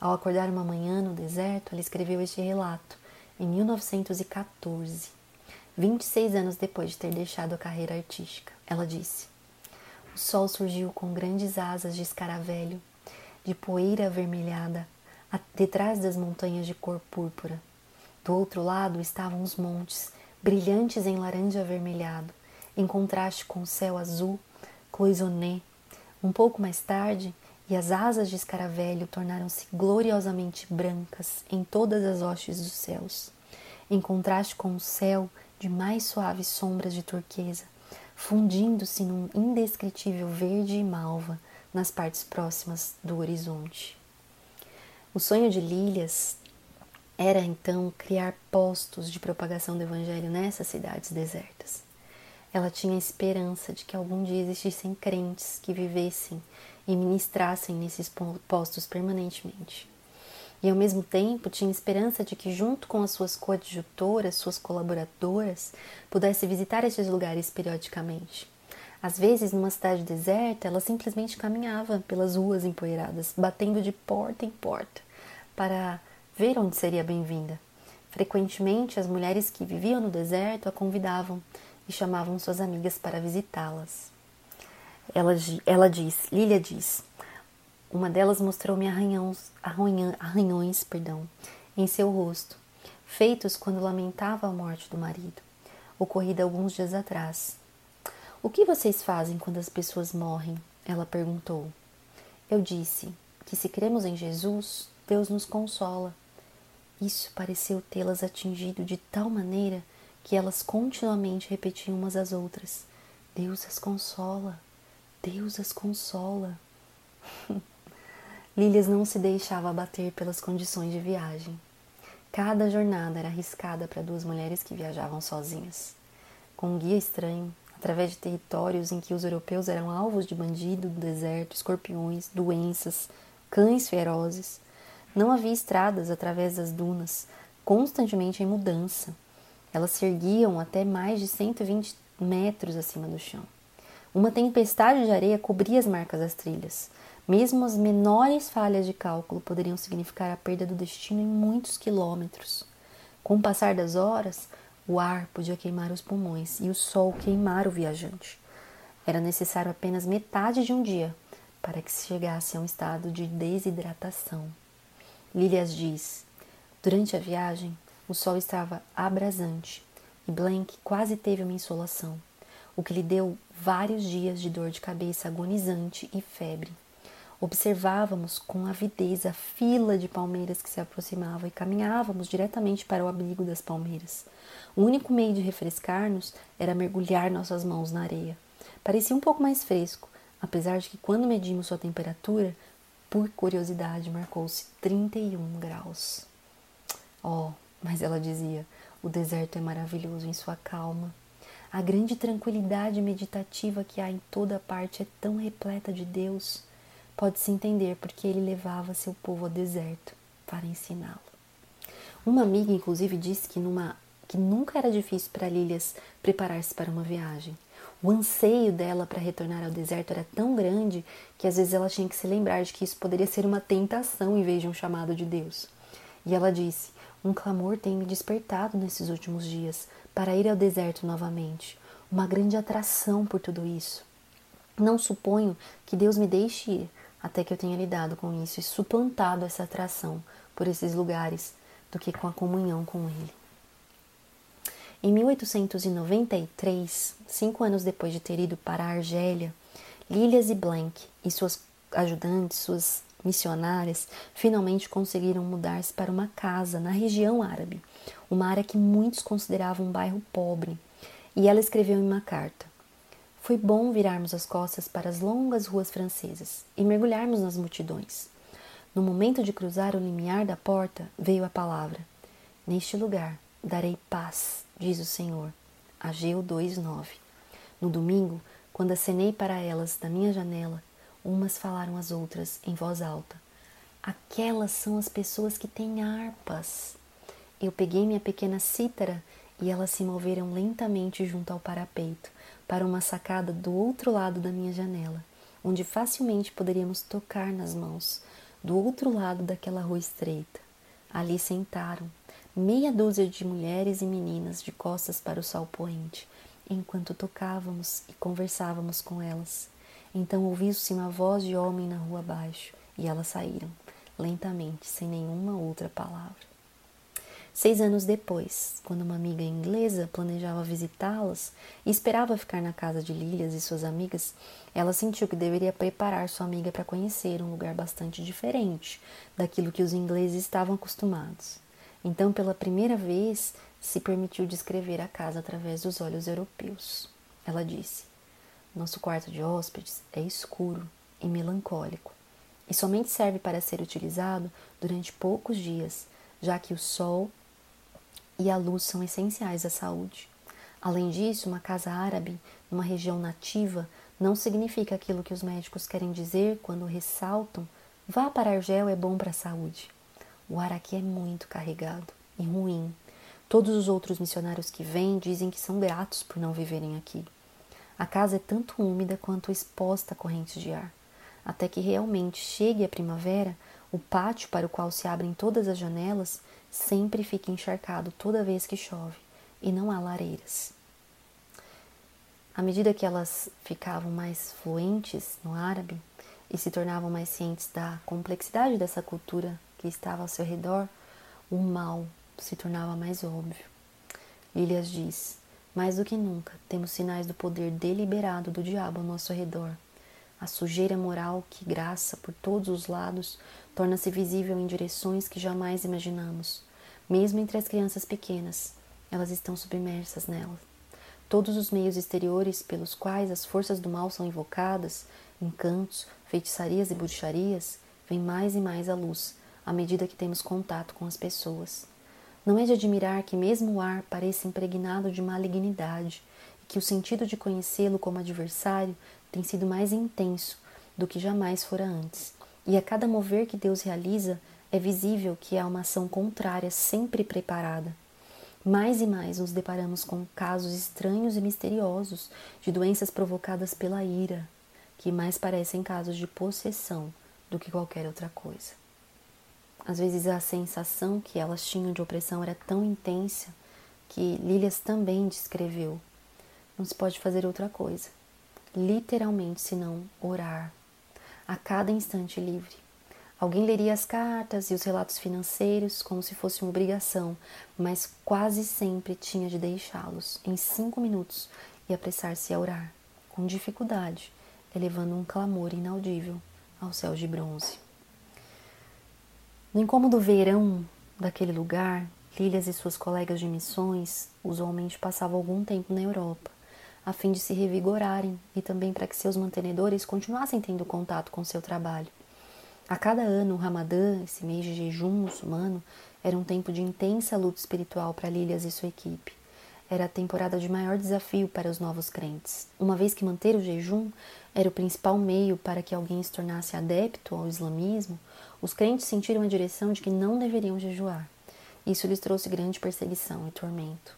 Ao acordar uma manhã no deserto, ela escreveu este relato em 1914. 26 anos depois de ter deixado a carreira artística. Ela disse: O sol surgiu com grandes asas de escaravelho, de poeira avermelhada, detrás das montanhas de cor púrpura. Do outro lado estavam os montes, brilhantes em laranja avermelhado, em contraste com o céu azul, cloisonné. Um pouco mais tarde, e as asas de escaravelho tornaram-se gloriosamente brancas em todas as hostes dos céus, em contraste com o céu de mais suaves sombras de turquesa, fundindo-se num indescritível verde e malva nas partes próximas do horizonte. O sonho de Lílias era então criar postos de propagação do Evangelho nessas cidades desertas. Ela tinha esperança de que algum dia existissem crentes que vivessem e ministrassem nesses postos permanentemente e ao mesmo tempo tinha esperança de que, junto com as suas coadjutoras, suas colaboradoras, pudesse visitar esses lugares periodicamente. Às vezes, numa cidade deserta, ela simplesmente caminhava pelas ruas empoeiradas, batendo de porta em porta, para ver onde seria bem-vinda. Frequentemente, as mulheres que viviam no deserto a convidavam e chamavam suas amigas para visitá-las. Ela, ela diz, Lilia diz, uma delas mostrou-me arranhões, arranhões perdão, em seu rosto, feitos quando lamentava a morte do marido, ocorrida alguns dias atrás. O que vocês fazem quando as pessoas morrem? Ela perguntou. Eu disse que se cremos em Jesus, Deus nos consola. Isso pareceu tê-las atingido de tal maneira que elas continuamente repetiam umas às outras: Deus as consola, Deus as consola. Lilias não se deixava abater pelas condições de viagem. Cada jornada era arriscada para duas mulheres que viajavam sozinhas. Com um guia estranho, através de territórios em que os europeus eram alvos de bandido do deserto, escorpiões, doenças, cães ferozes. Não havia estradas através das dunas, constantemente em mudança. Elas se erguiam até mais de 120 metros acima do chão. Uma tempestade de areia cobria as marcas das trilhas. Mesmo as menores falhas de cálculo poderiam significar a perda do destino em muitos quilômetros. Com o passar das horas, o ar podia queimar os pulmões e o sol queimar o viajante. Era necessário apenas metade de um dia para que se chegasse a um estado de desidratação. Lilias diz: Durante a viagem, o sol estava abrasante e Blank quase teve uma insolação, o que lhe deu vários dias de dor de cabeça agonizante e febre. Observávamos com avidez a fila de palmeiras que se aproximava e caminhávamos diretamente para o abrigo das palmeiras. O único meio de refrescar-nos era mergulhar nossas mãos na areia. Parecia um pouco mais fresco, apesar de que quando medimos sua temperatura, por curiosidade, marcou-se 31 graus. Oh, mas ela dizia, o deserto é maravilhoso em sua calma. A grande tranquilidade meditativa que há em toda parte é tão repleta de Deus pode-se entender porque ele levava seu povo ao deserto para ensiná-lo. Uma amiga, inclusive, disse que, numa, que nunca era difícil para Lilias preparar-se para uma viagem. O anseio dela para retornar ao deserto era tão grande que às vezes ela tinha que se lembrar de que isso poderia ser uma tentação em vez de um chamado de Deus. E ela disse: Um clamor tem me despertado nesses últimos dias para ir ao deserto novamente. Uma grande atração por tudo isso. Não suponho que Deus me deixe ir, até que eu tenha lidado com isso e suplantado essa atração por esses lugares do que com a comunhão com Ele. Em 1893, cinco anos depois de ter ido para a Argélia, Lilias e Blank e suas ajudantes, suas missionárias, finalmente conseguiram mudar-se para uma casa na região árabe, uma área que muitos consideravam um bairro pobre. E ela escreveu em uma carta: foi bom virarmos as costas para as longas ruas francesas e mergulharmos nas multidões. No momento de cruzar o limiar da porta, veio a palavra: Neste lugar darei paz, diz o Senhor. Ageu 2:9. No domingo, quando acenei para elas da minha janela, umas falaram às outras em voz alta: Aquelas são as pessoas que têm harpas. Eu peguei minha pequena cítara e elas se moveram lentamente junto ao parapeito para uma sacada do outro lado da minha janela, onde facilmente poderíamos tocar nas mãos, do outro lado daquela rua estreita. Ali sentaram meia dúzia de mulheres e meninas de costas para o sol poente, enquanto tocávamos e conversávamos com elas. Então ouviu-se uma voz de homem na rua abaixo, e elas saíram, lentamente, sem nenhuma outra palavra. Seis anos depois, quando uma amiga inglesa planejava visitá-las e esperava ficar na casa de Lilias e suas amigas, ela sentiu que deveria preparar sua amiga para conhecer um lugar bastante diferente daquilo que os ingleses estavam acostumados. Então, pela primeira vez, se permitiu descrever a casa através dos olhos europeus. Ela disse: Nosso quarto de hóspedes é escuro e melancólico e somente serve para ser utilizado durante poucos dias, já que o sol e a luz são essenciais à saúde. Além disso, uma casa árabe numa região nativa não significa aquilo que os médicos querem dizer quando ressaltam vá para Argel é bom para a saúde. O ar aqui é muito carregado e ruim. Todos os outros missionários que vêm dizem que são gratos por não viverem aqui. A casa é tanto úmida quanto exposta a correntes de ar. Até que realmente chegue a primavera, o pátio para o qual se abrem todas as janelas sempre fica encharcado toda vez que chove e não há lareiras. À medida que elas ficavam mais fluentes no árabe e se tornavam mais cientes da complexidade dessa cultura que estava ao seu redor, o mal se tornava mais óbvio. Lilias diz: Mais do que nunca, temos sinais do poder deliberado do diabo ao nosso redor. A sujeira moral que graça por todos os lados torna-se visível em direções que jamais imaginamos. Mesmo entre as crianças pequenas, elas estão submersas nela. Todos os meios exteriores pelos quais as forças do mal são invocadas, encantos, feitiçarias e bruxarias, vêm mais e mais à luz à medida que temos contato com as pessoas. Não é de admirar que mesmo o ar pareça impregnado de malignidade e que o sentido de conhecê-lo como adversário tem sido mais intenso do que jamais fora antes. E a cada mover que Deus realiza, é visível que há uma ação contrária sempre preparada. Mais e mais nos deparamos com casos estranhos e misteriosos de doenças provocadas pela ira, que mais parecem casos de possessão do que qualquer outra coisa. Às vezes a sensação que elas tinham de opressão era tão intensa que Lilias também descreveu. Não se pode fazer outra coisa, literalmente, senão orar, a cada instante livre. Alguém leria as cartas e os relatos financeiros como se fosse uma obrigação, mas quase sempre tinha de deixá-los em cinco minutos e apressar-se a orar, com dificuldade, elevando um clamor inaudível aos céus de bronze. No incômodo verão daquele lugar, Lilias e suas colegas de missões usualmente passavam algum tempo na Europa, a fim de se revigorarem e também para que seus mantenedores continuassem tendo contato com seu trabalho. A cada ano, o Ramadã, esse mês de jejum muçulmano, era um tempo de intensa luta espiritual para Lilias e sua equipe. Era a temporada de maior desafio para os novos crentes, uma vez que manter o jejum era o principal meio para que alguém se tornasse adepto ao islamismo, os crentes sentiram a direção de que não deveriam jejuar. Isso lhes trouxe grande perseguição e tormento.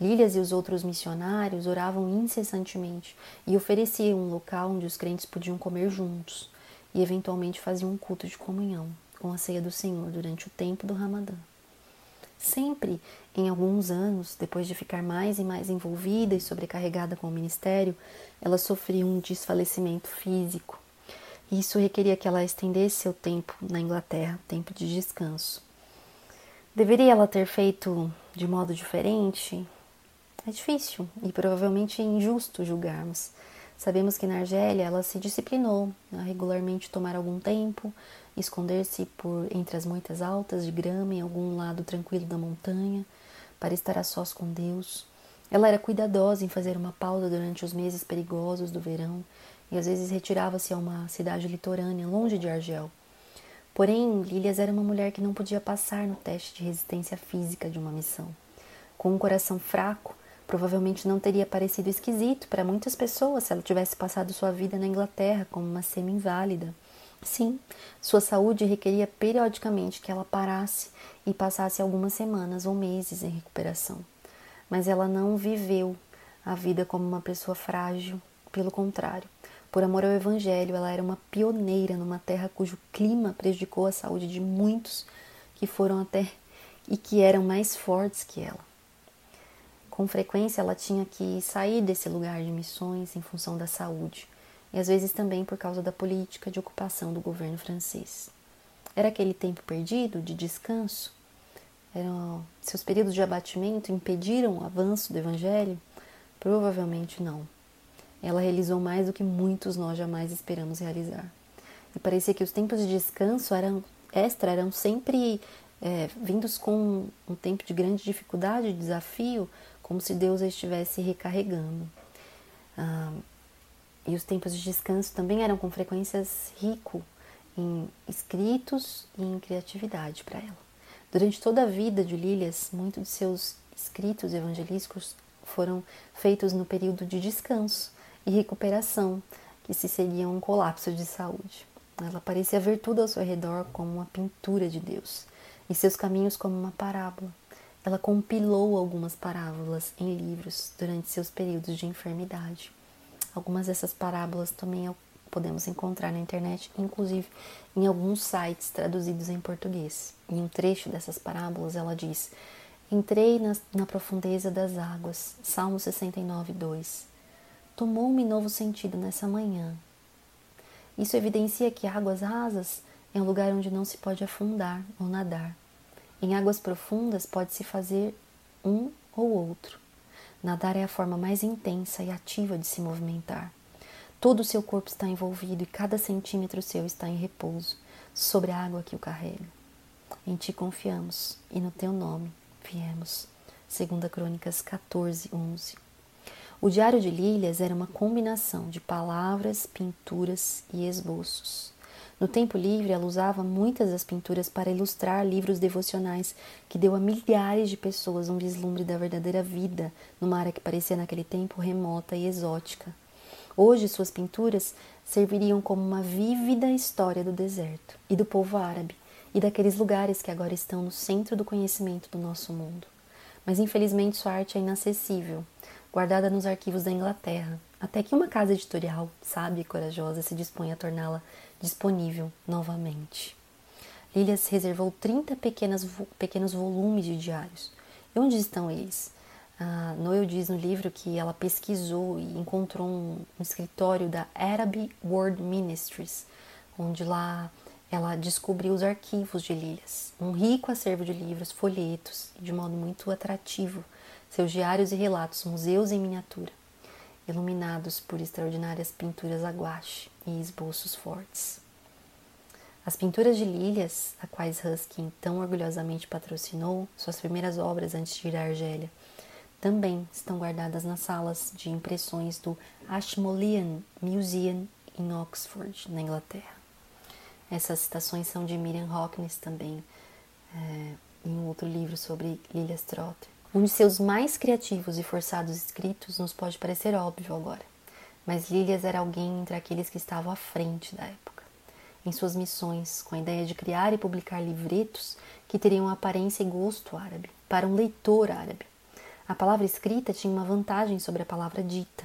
Lílias e os outros missionários oravam incessantemente e ofereciam um local onde os crentes podiam comer juntos e eventualmente faziam um culto de comunhão com a ceia do Senhor durante o tempo do Ramadã. Sempre, em alguns anos, depois de ficar mais e mais envolvida e sobrecarregada com o ministério, ela sofria um desfalecimento físico. Isso requeria que ela estendesse seu tempo na Inglaterra, tempo de descanso. Deveria ela ter feito de modo diferente? É difícil e provavelmente injusto julgarmos. Sabemos que na Argélia ela se disciplinou a regularmente tomar algum tempo, esconder-se por entre as moitas altas de grama em algum lado tranquilo da montanha, para estar a sós com Deus. Ela era cuidadosa em fazer uma pausa durante os meses perigosos do verão e às vezes retirava-se a uma cidade litorânea, longe de Argel. Porém, Lilias era uma mulher que não podia passar no teste de resistência física de uma missão. Com um coração fraco, Provavelmente não teria parecido esquisito para muitas pessoas se ela tivesse passado sua vida na Inglaterra como uma semi-inválida. Sim, sua saúde requeria periodicamente que ela parasse e passasse algumas semanas ou meses em recuperação. Mas ela não viveu a vida como uma pessoa frágil, pelo contrário. Por amor ao Evangelho, ela era uma pioneira numa terra cujo clima prejudicou a saúde de muitos que foram até e que eram mais fortes que ela. Com frequência ela tinha que sair desse lugar de missões em função da saúde, e às vezes também por causa da política de ocupação do governo francês. Era aquele tempo perdido de descanso? Eram, seus períodos de abatimento impediram o avanço do evangelho? Provavelmente não. Ela realizou mais do que muitos nós jamais esperamos realizar. E parecia que os tempos de descanso eram extra eram sempre é, vindos com um tempo de grande dificuldade, desafio, como se Deus a estivesse recarregando. Ah, e os tempos de descanso também eram com frequências ricos em escritos e em criatividade para ela. Durante toda a vida de Lilias, muitos de seus escritos evangelísticos foram feitos no período de descanso e recuperação, que se seguia um colapso de saúde. Ela parecia ver tudo ao seu redor como uma pintura de Deus e seus caminhos como uma parábola. Ela compilou algumas parábolas em livros durante seus períodos de enfermidade. Algumas dessas parábolas também podemos encontrar na internet, inclusive em alguns sites traduzidos em português. Em um trecho dessas parábolas, ela diz: Entrei na, na profundeza das águas. Salmo 69, 2. Tomou-me novo sentido nessa manhã. Isso evidencia que águas rasas é um lugar onde não se pode afundar ou nadar. Em águas profundas pode-se fazer um ou outro. Nadar é a forma mais intensa e ativa de se movimentar. Todo o seu corpo está envolvido e cada centímetro seu está em repouso sobre a água que o carrega. Em ti confiamos e no teu nome viemos. 2 Crônicas 14, 11. O Diário de Lílias era uma combinação de palavras, pinturas e esboços. No tempo livre, ela usava muitas das pinturas para ilustrar livros devocionais que deu a milhares de pessoas um vislumbre da verdadeira vida numa área que parecia naquele tempo remota e exótica. Hoje, suas pinturas serviriam como uma vívida história do deserto e do povo árabe e daqueles lugares que agora estão no centro do conhecimento do nosso mundo. Mas infelizmente sua arte é inacessível, guardada nos arquivos da Inglaterra, até que uma casa editorial sábia e corajosa se dispõe a torná-la disponível novamente. Lilias reservou 30 pequenas, pequenos volumes de diários. E onde estão eles? Ah, Noel diz no livro que ela pesquisou e encontrou um, um escritório da Arab World Ministries, onde lá ela descobriu os arquivos de Lilias, um rico acervo de livros, folhetos de modo muito atrativo, seus diários e relatos, museus em miniatura iluminados por extraordinárias pinturas a guache e esboços fortes. As pinturas de Lilias, a quais Huskin tão orgulhosamente patrocinou, suas primeiras obras antes de ir à Argélia, também estão guardadas nas salas de impressões do Ashmolean Museum em Oxford, na Inglaterra. Essas citações são de Miriam Hawkins também, é, em um outro livro sobre Lilias Trotter. Um de seus mais criativos e forçados escritos nos pode parecer óbvio agora, mas Lilias era alguém entre aqueles que estavam à frente da época em suas missões, com a ideia de criar e publicar livretos que teriam aparência e gosto árabe, para um leitor árabe. A palavra escrita tinha uma vantagem sobre a palavra dita.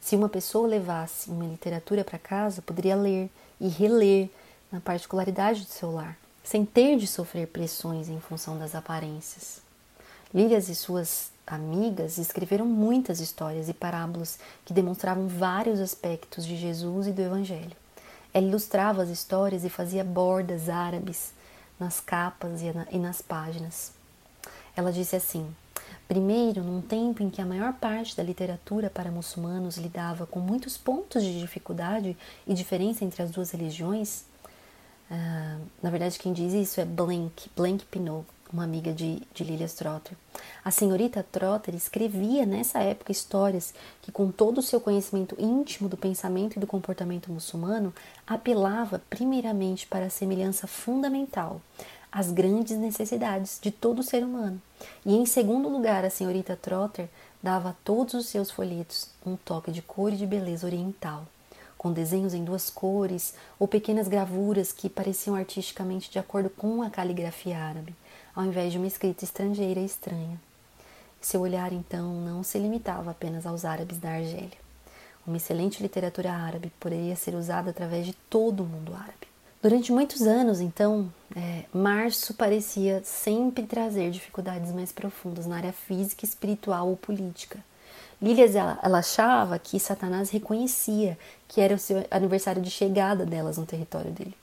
Se uma pessoa levasse uma literatura para casa, poderia ler e reler na particularidade do seu lar, sem ter de sofrer pressões em função das aparências. Lílias e suas amigas escreveram muitas histórias e parábolas que demonstravam vários aspectos de Jesus e do Evangelho. Ela ilustrava as histórias e fazia bordas árabes nas capas e nas páginas. Ela disse assim: Primeiro, num tempo em que a maior parte da literatura para muçulmanos lidava com muitos pontos de dificuldade e diferença entre as duas religiões, uh, na verdade quem diz isso é Blank, Blank Pinot, uma amiga de, de Lilias Trotter. A senhorita Trotter escrevia nessa época histórias que, com todo o seu conhecimento íntimo do pensamento e do comportamento muçulmano, apelava primeiramente para a semelhança fundamental, as grandes necessidades de todo ser humano. E, em segundo lugar, a senhorita Trotter dava a todos os seus folhetos um toque de cor e de beleza oriental com desenhos em duas cores ou pequenas gravuras que pareciam artisticamente de acordo com a caligrafia árabe ao invés de uma escrita estrangeira e estranha. Seu olhar, então, não se limitava apenas aos árabes da Argélia. Uma excelente literatura árabe poderia ser usada através de todo o mundo árabe. Durante muitos anos, então, é, março parecia sempre trazer dificuldades mais profundas na área física, espiritual ou política. Lílias ela, ela achava que Satanás reconhecia que era o seu aniversário de chegada delas no território dele.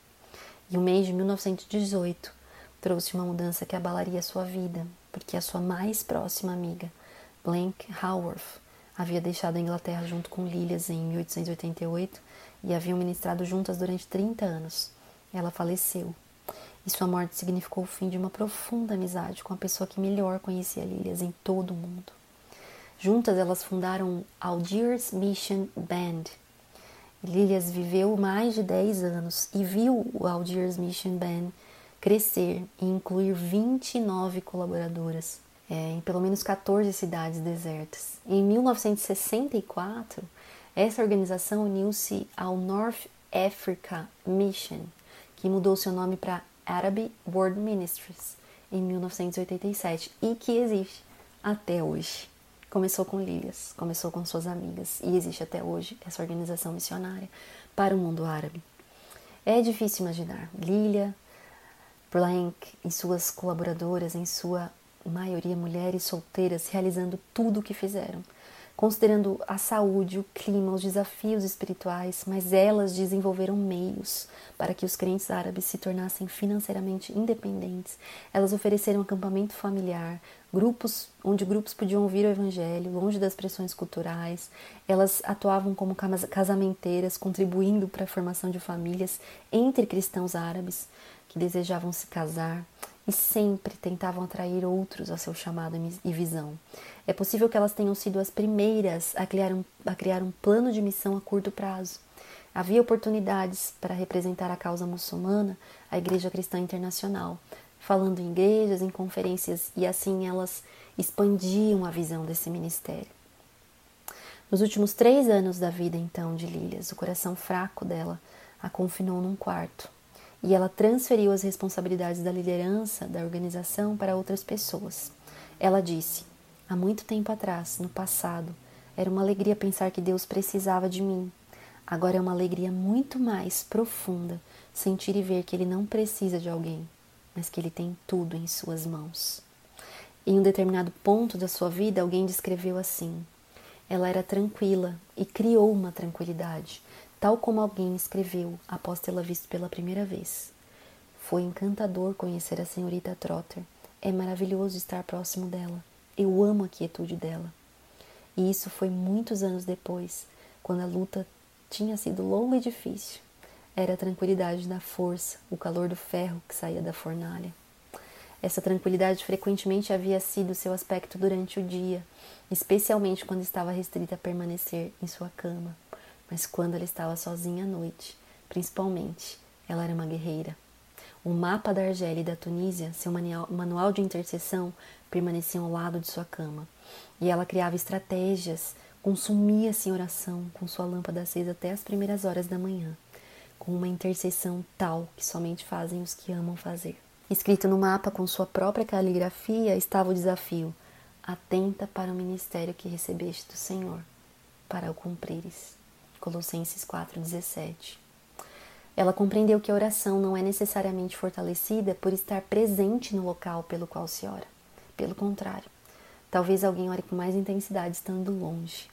E o mês de 1918 trouxe uma mudança que abalaria sua vida, porque a sua mais próxima amiga, Blank Haworth, havia deixado a Inglaterra junto com Lilias em 1888 e haviam ministrado juntas durante 30 anos. Ela faleceu. E sua morte significou o fim de uma profunda amizade com a pessoa que melhor conhecia Lilias em todo o mundo. Juntas elas fundaram Algiers Mission Band. Lilias viveu mais de 10 anos e viu o Algiers Mission Band crescer e incluir 29 colaboradoras é, em pelo menos 14 cidades desertas. Em 1964, essa organização uniu-se ao North Africa Mission, que mudou seu nome para Arab World Ministries em 1987 e que existe até hoje. Começou com Lilias, começou com suas amigas e existe até hoje essa organização missionária para o mundo árabe. É difícil imaginar Lilia, Blank e suas colaboradoras, em sua maioria mulheres solteiras, realizando tudo o que fizeram, considerando a saúde, o clima, os desafios espirituais, mas elas desenvolveram meios para que os crentes árabes se tornassem financeiramente independentes. Elas ofereceram acampamento familiar, grupos onde grupos podiam ouvir o evangelho, longe das pressões culturais. Elas atuavam como casamenteiras, contribuindo para a formação de famílias entre cristãos árabes que desejavam se casar e sempre tentavam atrair outros ao seu chamado e visão. É possível que elas tenham sido as primeiras a criar um, a criar um plano de missão a curto prazo. Havia oportunidades para representar a causa muçulmana, a Igreja Cristã Internacional, falando em igrejas, em conferências, e assim elas expandiam a visão desse ministério. Nos últimos três anos da vida, então, de Lilias, o coração fraco dela a confinou num quarto e ela transferiu as responsabilidades da liderança da organização para outras pessoas. Ela disse: Há muito tempo atrás, no passado, era uma alegria pensar que Deus precisava de mim. Agora é uma alegria muito mais profunda sentir e ver que Ele não precisa de alguém, mas que Ele tem tudo em Suas mãos. Em um determinado ponto da sua vida, alguém descreveu assim: ela era tranquila e criou uma tranquilidade tal como alguém escreveu após tê-la visto pela primeira vez. Foi encantador conhecer a senhorita Trotter. É maravilhoso estar próximo dela. Eu amo a quietude dela. E isso foi muitos anos depois, quando a luta tinha sido longa e difícil. era a tranquilidade da força, o calor do ferro que saía da fornalha. Essa tranquilidade frequentemente havia sido seu aspecto durante o dia, especialmente quando estava restrita a permanecer em sua cama, mas quando ela estava sozinha à noite, principalmente, ela era uma guerreira. O mapa da Argélia e da Tunísia, seu manual de intercessão, permaneciam ao lado de sua cama, e ela criava estratégias, consumia-se em oração com sua lâmpada acesa até as primeiras horas da manhã, com uma intercessão tal que somente fazem os que amam fazer. Escrito no mapa com sua própria caligrafia estava o desafio: Atenta para o ministério que recebeste do Senhor, para o cumprires. Colossenses 4,17. Ela compreendeu que a oração não é necessariamente fortalecida por estar presente no local pelo qual se ora. Pelo contrário, talvez alguém ore com mais intensidade estando longe.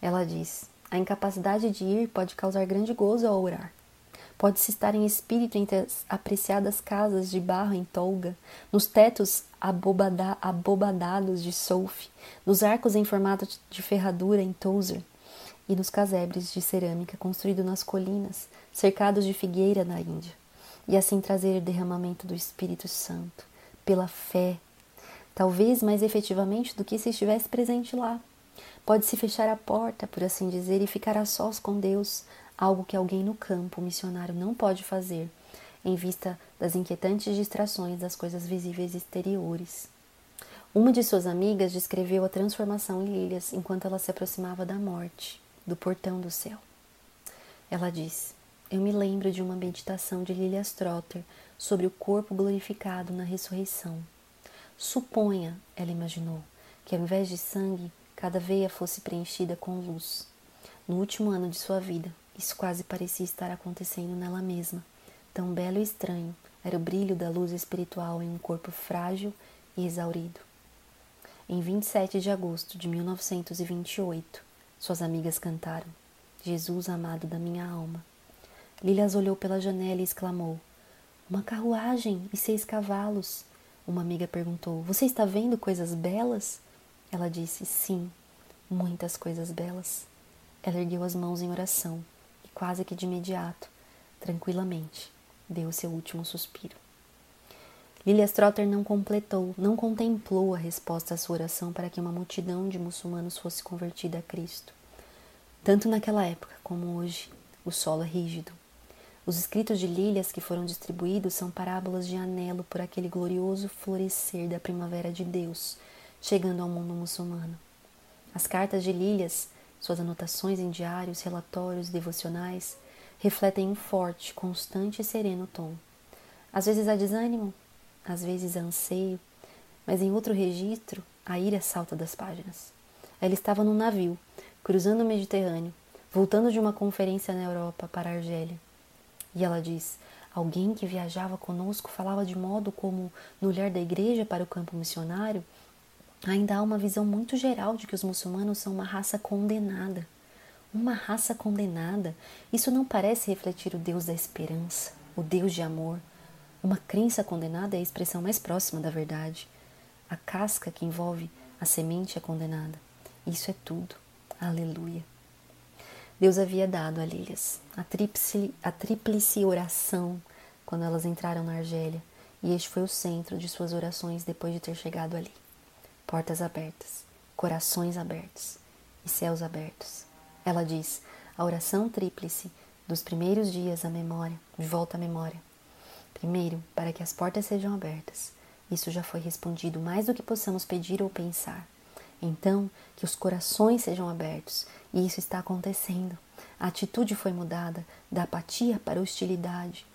Ela diz: a incapacidade de ir pode causar grande gozo ao orar. Pode-se estar em espírito entre as apreciadas casas de barro em Tolga, nos tetos abobada, abobadados de Souf, nos arcos em formato de ferradura em Tozer e nos casebres de cerâmica construídos nas colinas, cercados de figueira na Índia, e assim trazer o derramamento do Espírito Santo, pela fé, talvez mais efetivamente do que se estivesse presente lá. Pode-se fechar a porta, por assim dizer, e ficar a sós com Deus, algo que alguém no campo missionário não pode fazer, em vista das inquietantes distrações das coisas visíveis exteriores. Uma de suas amigas descreveu a transformação em Lilias enquanto ela se aproximava da morte, do portão do céu. Ela disse: Eu me lembro de uma meditação de Lilias Trotter sobre o corpo glorificado na ressurreição. Suponha, ela imaginou, que ao invés de sangue, cada veia fosse preenchida com luz. No último ano de sua vida, isso quase parecia estar acontecendo nela mesma. Tão belo e estranho era o brilho da luz espiritual em um corpo frágil e exaurido. Em 27 de agosto de 1928, suas amigas cantaram: Jesus amado da minha alma. Lilias olhou pela janela e exclamou: Uma carruagem e seis cavalos. Uma amiga perguntou: Você está vendo coisas belas? Ela disse: Sim, muitas coisas belas. Ela ergueu as mãos em oração quase que de imediato, tranquilamente, deu seu último suspiro. Lilia Strotter não completou, não contemplou a resposta à sua oração para que uma multidão de muçulmanos fosse convertida a Cristo. Tanto naquela época como hoje, o solo é rígido. Os escritos de Lílias que foram distribuídos são parábolas de anelo por aquele glorioso florescer da primavera de Deus, chegando ao mundo muçulmano. As cartas de Lílias suas anotações em diários, relatórios, devocionais refletem um forte, constante e sereno tom. Às vezes há desânimo, às vezes anseio, mas em outro registro a ira salta das páginas. Ela estava num navio, cruzando o Mediterrâneo, voltando de uma conferência na Europa para a Argélia. E ela diz: Alguém que viajava conosco falava de modo como, no olhar da igreja para o campo missionário, ainda há uma visão muito geral de que os muçulmanos são uma raça condenada. Uma raça condenada. Isso não parece refletir o Deus da esperança, o Deus de amor. Uma crença condenada é a expressão mais próxima da verdade. A casca que envolve a semente é condenada. Isso é tudo. Aleluia. Deus havia dado a Lílias a tríplice, a tríplice oração quando elas entraram na Argélia, e este foi o centro de suas orações depois de ter chegado ali portas abertas, corações abertos e céus abertos. Ela diz: a oração tríplice dos primeiros dias à memória, de volta à memória. Primeiro, para que as portas sejam abertas. Isso já foi respondido mais do que possamos pedir ou pensar. Então, que os corações sejam abertos, e isso está acontecendo. A atitude foi mudada da apatia para hostilidade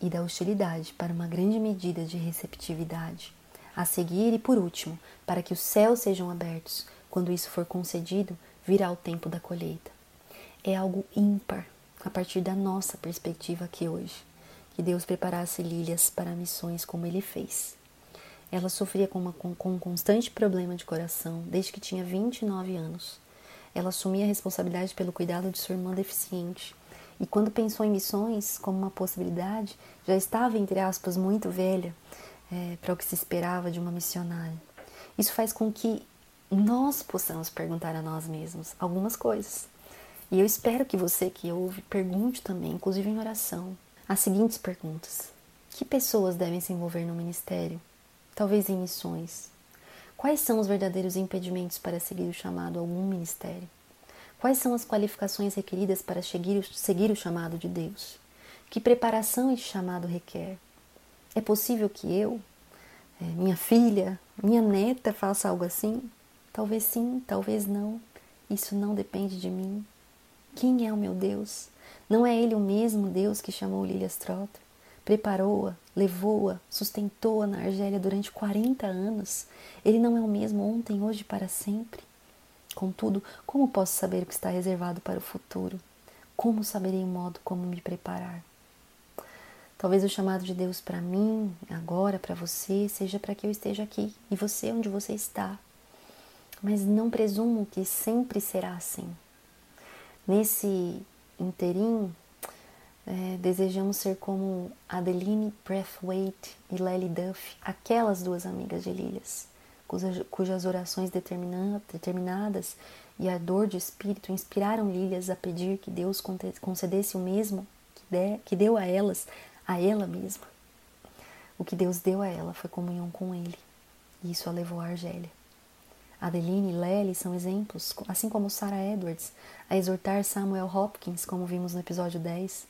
e da hostilidade para uma grande medida de receptividade a seguir e por último, para que os céus sejam abertos. Quando isso for concedido, virá o tempo da colheita. É algo ímpar a partir da nossa perspectiva aqui hoje, que Deus preparasse Lílias para missões como ele fez. Ela sofria com, uma, com, um constante problema de coração desde que tinha 29 anos. Ela assumia a responsabilidade pelo cuidado de sua irmã deficiente. E quando pensou em missões como uma possibilidade, já estava, entre aspas, muito velha é, para o que se esperava de uma missionária. Isso faz com que nós possamos perguntar a nós mesmos algumas coisas. E eu espero que você que ouve pergunte também, inclusive em oração, as seguintes perguntas: Que pessoas devem se envolver no ministério? Talvez em missões. Quais são os verdadeiros impedimentos para seguir o chamado a algum ministério? Quais são as qualificações requeridas para seguir o, chamado de Deus? Que preparação esse chamado requer? É possível que eu, é, minha filha, minha neta faça algo assim? Talvez sim, talvez não. Isso não depende de mim. Quem é o meu Deus? Não é Ele o mesmo Deus que chamou Lilia Strotter? Preparou-a, levou-a, sustentou-a na Argélia durante 40 anos. Ele não é o mesmo ontem, hoje e para sempre. Contudo, como posso saber o que está reservado para o futuro? Como saberei o modo como me preparar? Talvez o chamado de Deus para mim, agora, para você, seja para que eu esteja aqui e você onde você está. Mas não presumo que sempre será assim. Nesse interim, é, desejamos ser como Adeline Breathwaite e Lely Duff, aquelas duas amigas de Lilias, cujas, cujas orações determinadas e a dor de espírito inspiraram Lilias a pedir que Deus concedesse o mesmo que, de, que deu a elas a ela mesma. O que Deus deu a ela foi comunhão com Ele, e isso a levou a Argélia. Adeline e Lely são exemplos, assim como Sarah Edwards, a exortar Samuel Hopkins, como vimos no episódio 10,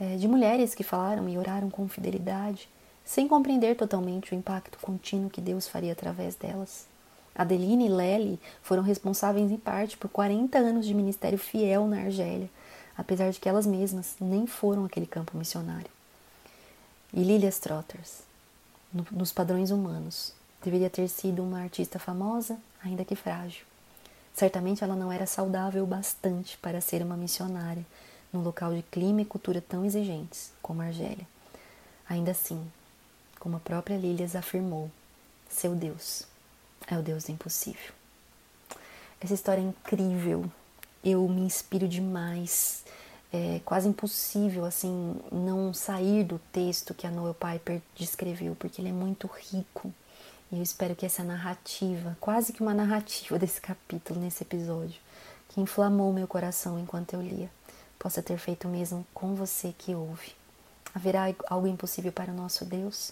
é, de mulheres que falaram e oraram com fidelidade, sem compreender totalmente o impacto contínuo que Deus faria através delas. Adeline e Lely foram responsáveis em parte por 40 anos de ministério fiel na Argélia, apesar de que elas mesmas nem foram aquele campo missionário e Lilia Strotters, no, nos padrões humanos. Deveria ter sido uma artista famosa, ainda que frágil. Certamente ela não era saudável bastante para ser uma missionária num local de clima e cultura tão exigentes como a Argélia. Ainda assim, como a própria Lilias afirmou, seu Deus é o Deus do impossível. Essa história é incrível. Eu me inspiro demais é quase impossível assim não sair do texto que a Noel Piper descreveu, porque ele é muito rico. E eu espero que essa narrativa, quase que uma narrativa desse capítulo nesse episódio, que inflamou meu coração enquanto eu lia, possa ter feito o mesmo com você que ouve. Haverá algo impossível para o nosso Deus?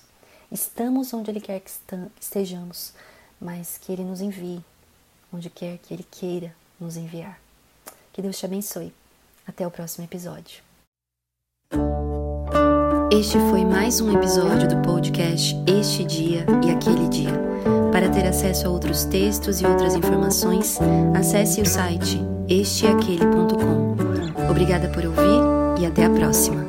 Estamos onde Ele quer que estejamos, mas que Ele nos envie onde quer que Ele queira nos enviar. Que Deus te abençoe. Até o próximo episódio. Este foi mais um episódio do podcast Este Dia e Aquele Dia. Para ter acesso a outros textos e outras informações, acesse o site esteaquele.com. Obrigada por ouvir e até a próxima.